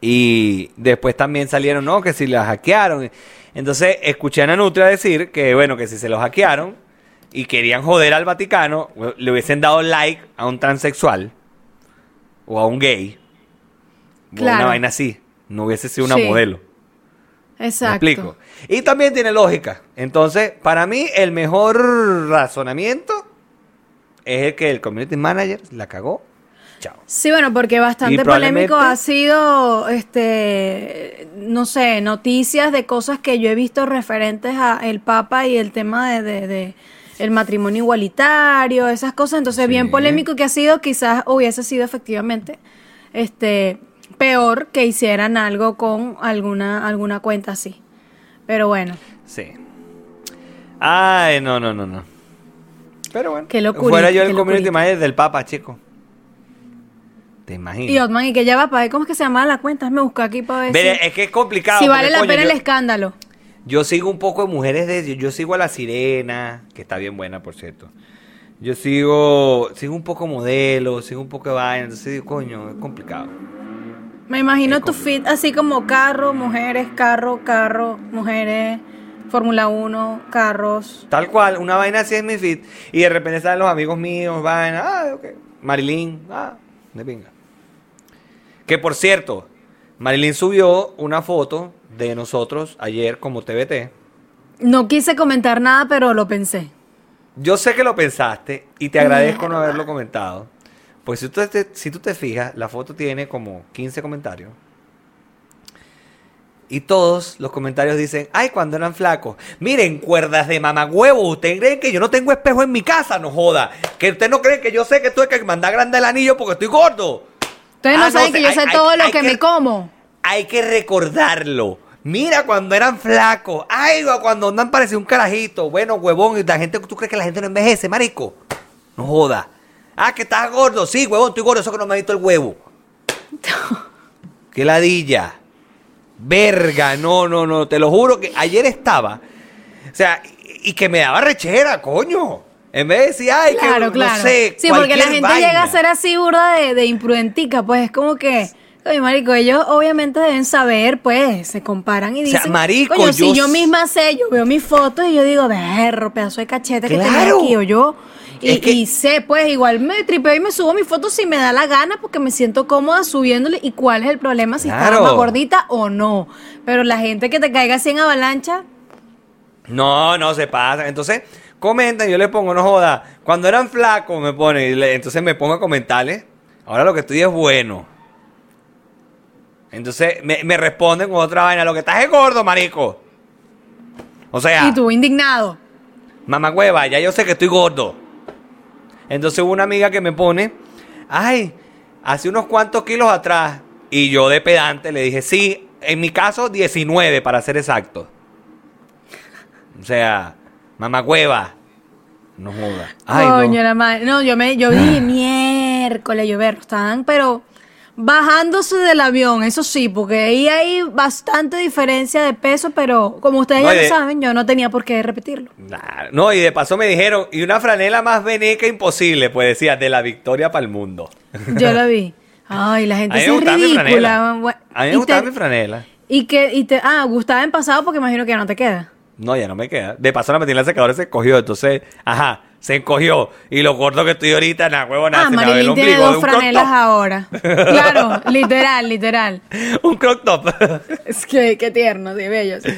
Y después también salieron, no, que si la hackearon. Entonces escuché a Nanutria decir que, bueno, que si se lo hackearon y querían joder al Vaticano, le hubiesen dado like a un transexual o a un gay. O una vaina así. No hubiese sido una Sí. modelo. Exacto. ¿Me explico? Y también tiene lógica. Entonces, para mí, el mejor razonamiento es el que el community manager la cagó. Chao. Sí, bueno, porque bastante polémico ha sido, este, no sé, noticias de cosas que yo he visto referentes a el Papa y el tema de, de- de el matrimonio igualitario, esas cosas. Entonces, Sí. bien polémico que ha sido, quizás hubiese sido efectivamente, este, peor que hicieran algo con alguna alguna cuenta así. Pero bueno, Sí. Ay, no, no, no, no. Pero bueno. Qué Fuera yo el qué community locurita. manager del Papa, chico. ¿Te imaginas? y Otman, y que ya va para ver cómo es que se llama la cuenta, me busca aquí para ver Ve, si, es que es complicado. si vale la coño, pena yo- el escándalo. Yo sigo un poco de mujeres de yo sigo a la sirena, que está bien buena por cierto. Yo sigo sigo un poco modelo, sigo un poco de vaina, entonces digo, coño, es complicado. Me imagino Es tu complicado. fit así como carro, mujeres, carro, carro, mujeres, Fórmula 1, carros. Tal cual, una vaina así es mi feed y de repente salen los amigos míos, vaina, ah, ok. Marilyn, ah, de pinga. Que por cierto, Marilyn subió una foto de nosotros ayer como TBT. No quise comentar nada, pero lo pensé. Yo sé que lo pensaste y te agradezco no haberlo comentado. Pues si tú, te, si tú te fijas, la foto tiene como 15 comentarios. Y todos los comentarios dicen, ay, cuando eran flacos. Miren, cuerdas de mamagüevo. ¿Ustedes creen que yo no tengo espejo en mi casa? No joda. Que ustedes no creen que yo sé que tuve que mandar grande el anillo porque estoy gordo. Ustedes no Ah, no, saben que yo sé hay- todo lo hay que, que- me como. Hay que recordarlo. Mira cuando eran flacos. Ay, cuando andan parecía un carajito. Bueno, huevón. Y la gente, ¿tú crees que la gente no envejece, marico? No joda. Ah, que estás gordo. Sí, huevón, estoy gordo. Eso que no me ha visto el huevo. Qué ladilla. Verga, no, no, no. Te lo juro que ayer estaba. O sea, y, y que me daba rechera, coño. En vez de decir, ay, Claro, que claro. no sé. sí, porque la gente vaina. llega a ser así burda de, de imprudentica, pues es como que, Oye, marico, ellos obviamente deben saber, pues, se comparan y O sea, dicen, marico, coño, yo si yo misma sé, yo veo mis fotos y yo digo, berro, pedazo de cachete que tengo Claro. aquí, o yo, y, Es que- y sé, pues, igual me tripeo y me subo mis fotos si me da la gana porque me siento cómoda subiéndole y cuál es el problema, si Claro. estaba más gordita o no. Pero la gente que te caiga así en avalancha, No, no se pasa. Entonces, comentan, yo le pongo, no joda. Cuando eran flacos, me pone, entonces me pongo a comentarles. Ahora lo que estoy es bueno. Entonces me, me responden con otra vaina. Lo que estás es gordo, marico. O sea, y tú indignado. mamá hueva, ya yo sé que estoy gordo. Entonces hubo una amiga que me pone, ay, hace unos cuantos kilos atrás. Y yo de pedante le dije, sí, en mi caso 19 para ser exacto. O sea, mamá hueva. No joda. Ay, Coño, no. la madre. No, yo me, yo vi miércoles, yo ver, estaban, pero bajándose del avión, eso sí, porque ahí hay bastante diferencia de peso, pero como ustedes No, ya lo saben, yo no tenía por qué repetirlo. Nah, No, y de paso me dijeron, y una franela más veneca imposible, pues decía, de la victoria para el mundo. Yo lo vi. Ay, la gente sí es mi ridícula. A mí me gustaba te- mi franela. Y que, y te, ah, gustaba en pasado porque imagino que ya no te queda. No, ya no me queda. De paso la metí en la secadora y se encogió. Entonces, ajá, se encogió. Y lo gordo que estoy ahorita, nada, huevo, nada, ah, se me el tiene dos franelas ahora. claro, literal, literal. un crop top. Es que, qué tierno, sí, bello. sí.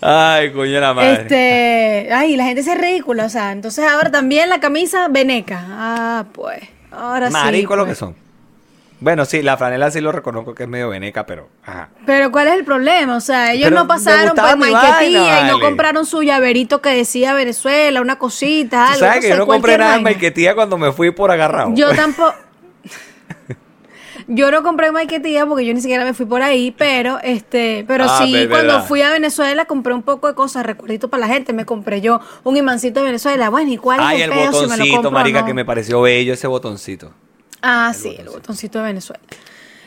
Ay, coño la madre. Este, ay, la gente se es ridícula, o sea, entonces ahora también la camisa veneca. Ah, pues, ahora sí. Marico lo pues. que son. Bueno, sí, la franela sí lo reconozco que es medio veneca, pero ajá. Pero ¿cuál es el problema? O sea, ellos Pero no pasaron por mi Maiquetía vaina, y no vale. compraron su llaverito que decía Venezuela, una cosita, algo. sabes no que sé, yo no compré nada en. Maiquetía cuando me fui por agarrado. Yo tampoco. Yo no compré Maiquetía porque yo ni siquiera me fui por ahí, pero este, pero Ah, sí, cuando fui a Venezuela compré un poco de cosas, recuerdito para la gente, me compré yo un imancito de Venezuela. Bueno, ¿y cuál Ay, es el el peo si me lo botoncito, compro o marica, no? que me pareció bello ese botoncito. Ah, sí, el botoncito de Venezuela.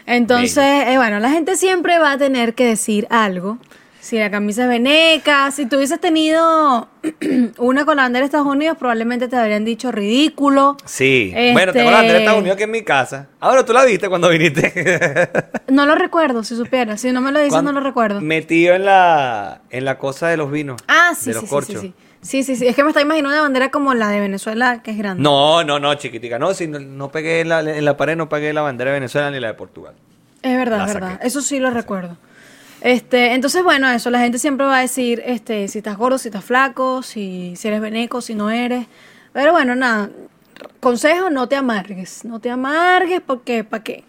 Entonces, eh, bueno, la gente siempre va a tener que decir algo. Si la camisa es veneca, si tú hubieses tenido una con la bandera de Estados Unidos, probablemente te habrían dicho ridículo. Sí. Este- Bueno, tengo la bandera de Estados Unidos que es mi casa. Ahora tú la viste cuando viniste. No lo recuerdo, si supieras. Si no me lo dices, Cuando- no lo recuerdo. Metido en la, en la cosa de los vinos. Ah, sí, de sí, los sí, corchos. sí, sí. Sí, sí, sí. Es que me está imaginando una bandera como la de Venezuela, que es grande. No, no, no, chiquitica. No, si no, no pegué en la, en la pared, no pegué la bandera de Venezuela ni la de Portugal. Es verdad, es verdad. Eso sí lo recuerdo. Este, entonces, bueno, eso, la gente siempre va a decir, este, si estás gordo, si estás flaco, si, si eres veneco, si no eres. Pero bueno, nada. Consejo, no te amargues. No te amargues porque, ¿para qué?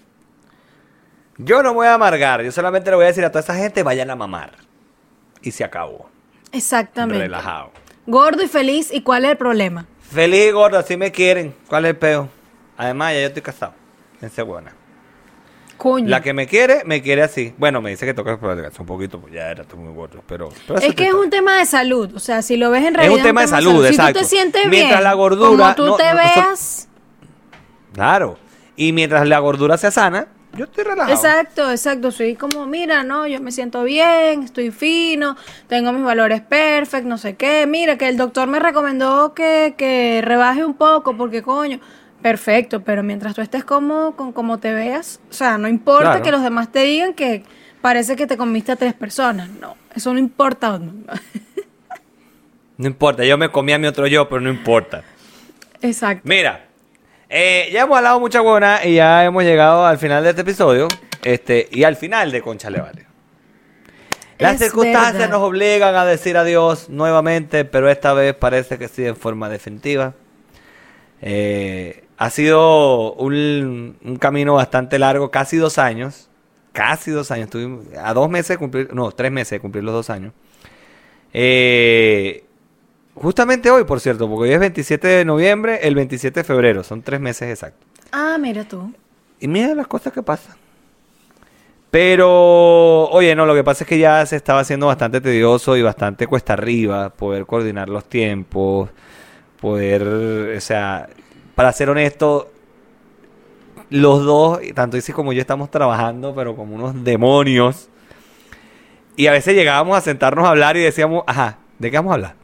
Yo no me voy a amargar. Yo solamente le voy a decir a toda esa gente, vayan a mamar. Y se acabó. Exactamente. Relajado. Gordo y feliz, ¿y cuál es el problema? Feliz y gordo, así me quieren. ¿Cuál es el peo? Además, ya yo estoy casado. Esa es buena. Coño. La que me quiere, me quiere así. Bueno, me dice que toca un poquito, pues ya era estoy muy gordo, pero... Es que es un tema de salud, o sea, si lo ves en Es realidad. un tema de salud, Si tú exacto. te sientes Mientras bien, la gordura como tú no- te no- veas, Claro. Y mientras la gordura sea sana, yo estoy relajado. Exacto, exacto. Soy como, mira, no, yo me siento bien, estoy fino, tengo mis valores perfectos, no sé qué. Mira, que el doctor me recomendó que, que rebaje un poco, porque coño, perfecto, pero mientras tú estés cómodo con cómo te veas, o sea, no importa Claro. que los demás te digan que parece que te comiste a tres personas. No, eso no importa. No importa, yo me comí a mi otro yo, pero no importa. Exacto. Mira, eh, ya hemos hablado mucha buena y ya hemos llegado al final de este episodio. Este, y al final de Concha Le Vale. Las Es circunstancias verdad. nos obligan a decir adiós nuevamente, pero esta vez parece que sí en forma definitiva. Eh, ha sido un, un camino bastante largo, casi dos años. Casi dos años. Estuvimos a dos meses de cumplir, no, tres meses de cumplir los dos años. Eh, justamente hoy, por cierto, porque hoy es 27 de noviembre, el 27 de febrero, son tres meses exactos. Ah, mira tú. Y mira las cosas que pasan. Pero, oye, no, lo que pasa es que ya se estaba haciendo bastante tedioso y bastante cuesta arriba poder coordinar los tiempos, poder, o sea, para ser honesto, los dos, tanto Isis como yo, estamos trabajando, pero como unos demonios. Y a veces llegábamos a sentarnos a hablar y decíamos, ajá, ¿de qué vamos a hablar?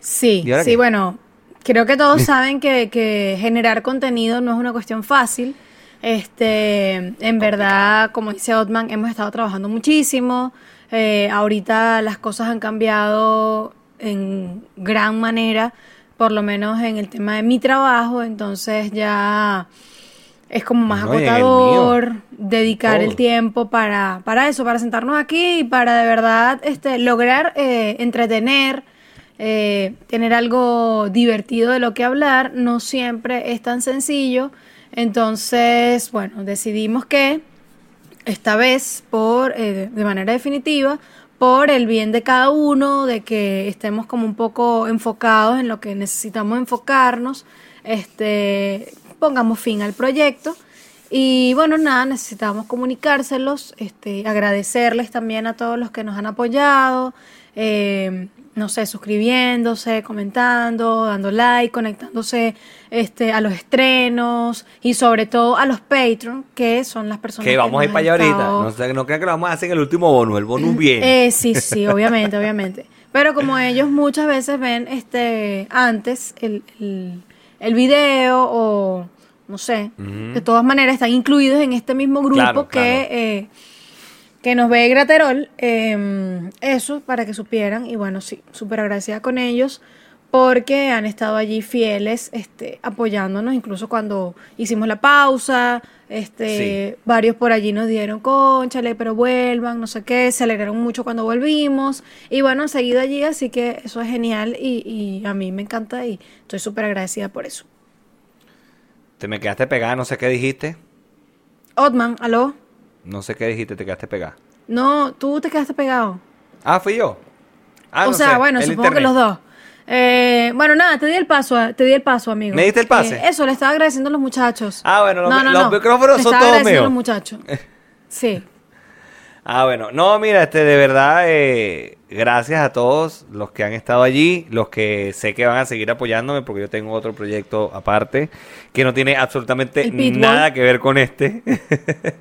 Sí, ¿Y ahora sí, qué? bueno, creo que todos saben que, que generar contenido no es una cuestión fácil, Este, en verdad, como dice Otman, hemos estado trabajando muchísimo. Eh, ahorita las cosas han cambiado en gran manera, por lo menos en el tema de mi trabajo, entonces ya es como más No, el agotador dedicar el tiempo para, para eso, para sentarnos aquí y para de verdad este, lograr eh, entretener, eh, tener algo divertido de lo que hablar. No siempre es tan sencillo. Entonces, bueno, decidimos que esta vez, por eh, de manera definitiva, por el bien de cada uno, de que estemos como un poco enfocados en lo que necesitamos enfocarnos, este, pongamos fin al proyecto. Y bueno, nada, necesitamos comunicárselos, este, agradecerles también a todos los que nos han apoyado, eh, no sé, suscribiéndose, comentando, dando like, conectándose este, a los estrenos y sobre todo a los Patreon, que son las personas Que vamos a ir para allá ahorita. No, sé, no crean que lo vamos a hacer en el último bonus. El bonus viene. eh, sí, sí, obviamente, obviamente. Pero como ellos muchas veces ven este antes el, el, el video o no sé, de todas maneras están incluidos en este mismo grupo Claro, que, claro. eh, que nos ve Graterol. eh, eso para que supieran. Y bueno, sí, súper agradecida con ellos porque han estado allí fieles, este, apoyándonos, incluso cuando hicimos la pausa, este, varios por allí nos dieron, conchale, pero vuelvan, no sé qué, se alegraron mucho cuando volvimos, y bueno, han seguido allí, así que eso es genial, y, y a mí me encanta, y estoy súper agradecida por eso. Te me quedaste pegada, no sé qué dijiste. Otman, ¿aló? No sé qué dijiste, te quedaste pegada. No, tú te quedaste pegado. Ah, fui yo. Ah, o no sea, sé, bueno, supongo que los dos. Eh, bueno, nada, te di el paso, te di el paso, amigo. ¿Me diste el pase? Eh, eso, le estaba agradeciendo a los muchachos. Ah, bueno, los- no, no, los no. micrófonos Le son todos agradeciendo a míos. los muchachos. Sí. Ah, bueno. No, mira, este, de verdad, eh, gracias a todos los que han estado allí, los que sé que van a seguir apoyándome, porque yo tengo otro proyecto aparte que no tiene absolutamente nada que ver con este.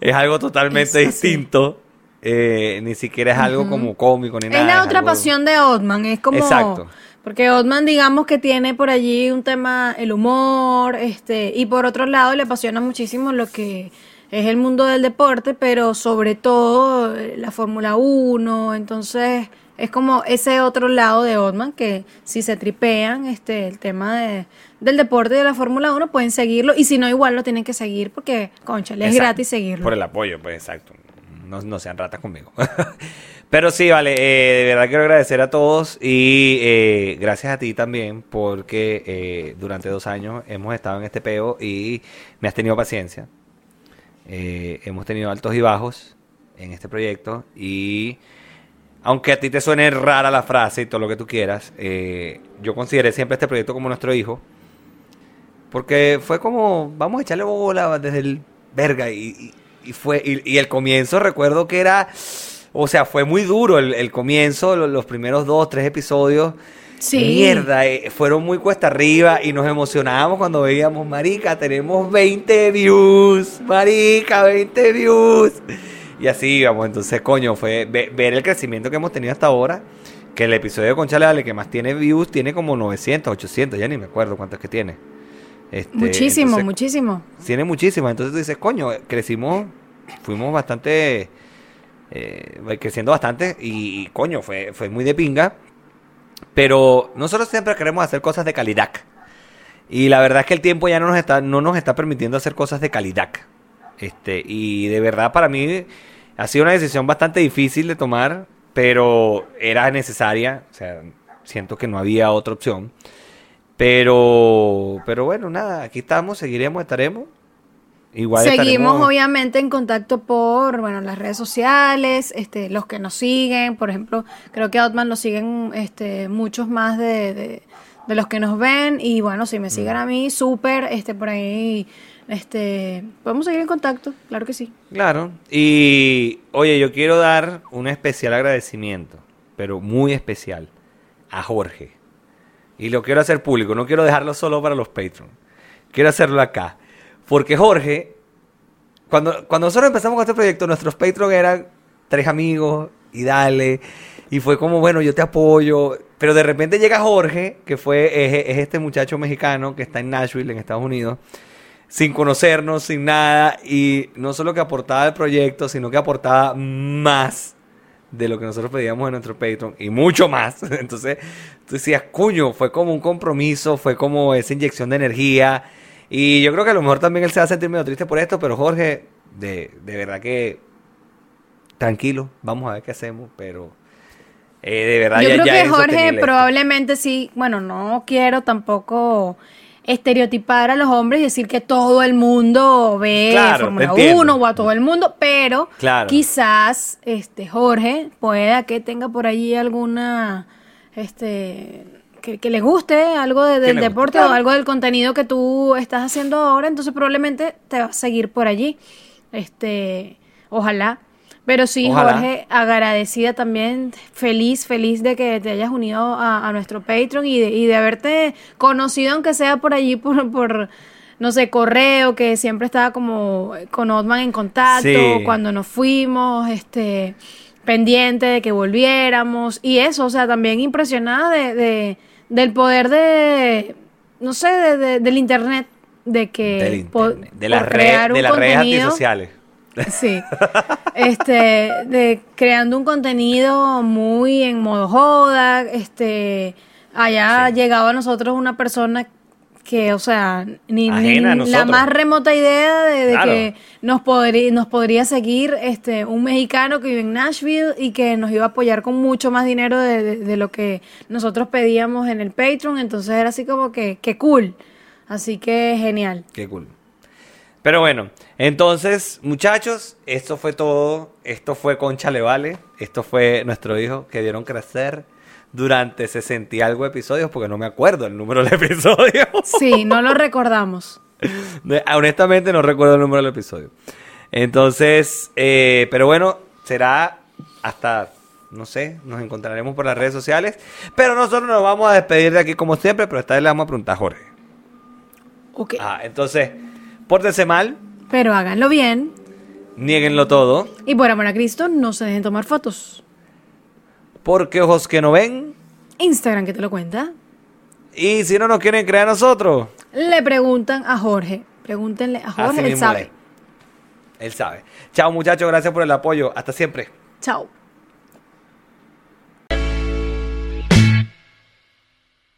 es algo totalmente Eso sí. distinto. Eh, ni siquiera es algo como cómico ni nada. Es la otra algo- pasión de Otman, es como... Exacto. Porque Otman, digamos que tiene por allí un tema, el humor, este, y por otro lado le apasiona muchísimo lo que es el mundo del deporte, pero sobre todo eh, la Fórmula 1, entonces es como ese otro lado de Otman que si se tripean este el tema de, del deporte y de la Fórmula 1 pueden seguirlo y si no igual lo tienen que seguir porque concha, es Exacto. gratis seguirlo. Por el apoyo, pues exacto. No, no sean ratas conmigo. Pero sí, vale, eh, de verdad quiero agradecer a todos y eh, gracias a ti también porque eh, durante dos años hemos estado en este peo y me has tenido paciencia. Eh, hemos tenido altos y bajos en este proyecto y aunque a ti te suene rara la frase y todo lo que tú quieras, eh, yo consideré siempre este proyecto como nuestro hijo. Porque fue como, vamos a echarle bola desde el verga. Y, y- y fue, y, y el comienzo recuerdo que era, o sea, fue muy duro el, el comienzo, lo- los, primeros dos, tres episodios. Sí. Mierda, eh, fueron muy cuesta arriba y nos emocionábamos cuando veíamos, marica, tenemos 20 views, marica, 20 views. Y así íbamos, entonces, coño, fue ve- ver el crecimiento que hemos tenido hasta ahora. Que el episodio Leal, el que más tiene views, tiene como 900, 800, ya ni me acuerdo cuántos que tiene. Este, muchísimo, entonces, muchísimo. Tiene muchísimas. Entonces tú dices, coño, crecimos, fuimos bastante, eh, creciendo bastante y, y, coño, fue, fue muy de pinga. Pero nosotros siempre queremos hacer cosas de calidad. Y la verdad es que el tiempo ya no nos está, no nos está permitiendo hacer cosas de calidad. Este, y de verdad para mí ha sido una decisión bastante difícil de tomar, pero era necesaria. O sea, siento que no había otra opción. Pero, pero bueno, nada, aquí estamos, seguiremos, estaremos. Igual Seguimos obviamente en contacto por bueno las redes sociales, este, los que nos siguen, por ejemplo, creo que a Outman lo siguen este, muchos más de, de- de los que nos ven y bueno, si me siguen a mí, súper, este, por ahí, este, podemos seguir en contacto, claro que sí. Claro. Y oye, yo quiero dar un especial agradecimiento, pero muy especial, a Jorge. Y lo quiero hacer público, no quiero dejarlo solo para los Patreon. Quiero hacerlo acá. Porque Jorge, cuando, cuando nosotros empezamos con este proyecto, nuestros Patreon eran tres amigos y dale. Y fue como, bueno, yo te apoyo. Pero de repente llega Jorge, que fue es, es este muchacho mexicano que está en Nashville, en Estados Unidos. sin conocernos, sin nada, y no solo que aportaba al proyecto, sino que aportaba más de lo que nosotros pedíamos en nuestro Patreon y mucho más. Entonces, tú decías, cuño, fue como un compromiso, fue como esa inyección de energía. Y yo creo que a lo mejor también él se va a sentir medio triste por esto, pero Jorge, de, de verdad que tranquilo, vamos a ver qué hacemos, pero eh, de verdad Yo ya, creo ya que es Jorge probablemente sí, bueno, no quiero tampoco estereotipar a los hombres y decir que todo el mundo ve Claro, Fórmula te entiendo. 1 o a todo el mundo, pero Claro. quizás este Jorge pueda que tenga por allí alguna este que, que le guste algo de- del deporte o algo del contenido que tú estás haciendo ahora, entonces probablemente te va a seguir por allí. Este, ojalá. Pero sí, Ojalá. Jorge, agradecida también, feliz, feliz de que te hayas unido a, a nuestro Patreon y de, y de haberte conocido, aunque sea por allí, por, por, no sé, correo, que siempre estaba como con Otman en contacto, Sí. cuando nos fuimos, este, pendiente de que volviéramos, y eso, o sea, también impresionada de, de- del poder de, no sé, de- de- del Internet, de que Del po- internet, de las redes, de las redes antisociales. Sí. Este, de creando un contenido muy en modo joda, este, allá Sí. llegaba a nosotros una persona que, o sea, ni, ni la más remota idea de, de Claro. que nos podría, nos podría seguir este un mexicano que vive en Nashville y que nos iba a apoyar con mucho más dinero de, de- de lo que nosotros pedíamos en el Patreon, entonces era así como que, que cool. Así que genial. Qué cool. Pero bueno, entonces, muchachos, esto fue todo. Esto fue Concha Le Vale. Esto fue nuestro hijo que dieron crecer durante 60 y algo episodios, porque no me acuerdo el número del episodio. Sí, no lo recordamos. Honestamente no recuerdo el número del episodio. Entonces, eh, pero bueno, será hasta, no sé, nos encontraremos por las redes sociales. Pero nosotros nos vamos a despedir de aquí como siempre, pero esta vez le vamos a preguntar a Jorge. Ok. Ah, entonces, pórtense mal, Pero háganlo bien. nieguenlo todo, Y por amor a Cristo, no se dejen tomar fotos. porque ojos que no ven, Instagram que te lo cuenta. y si no nos quieren creer a nosotros, Le preguntan a Jorge. Pregúntenle a así Jorge, él sabe. es. Él sabe. Chao muchachos, gracias por el apoyo. Hasta siempre. Chao.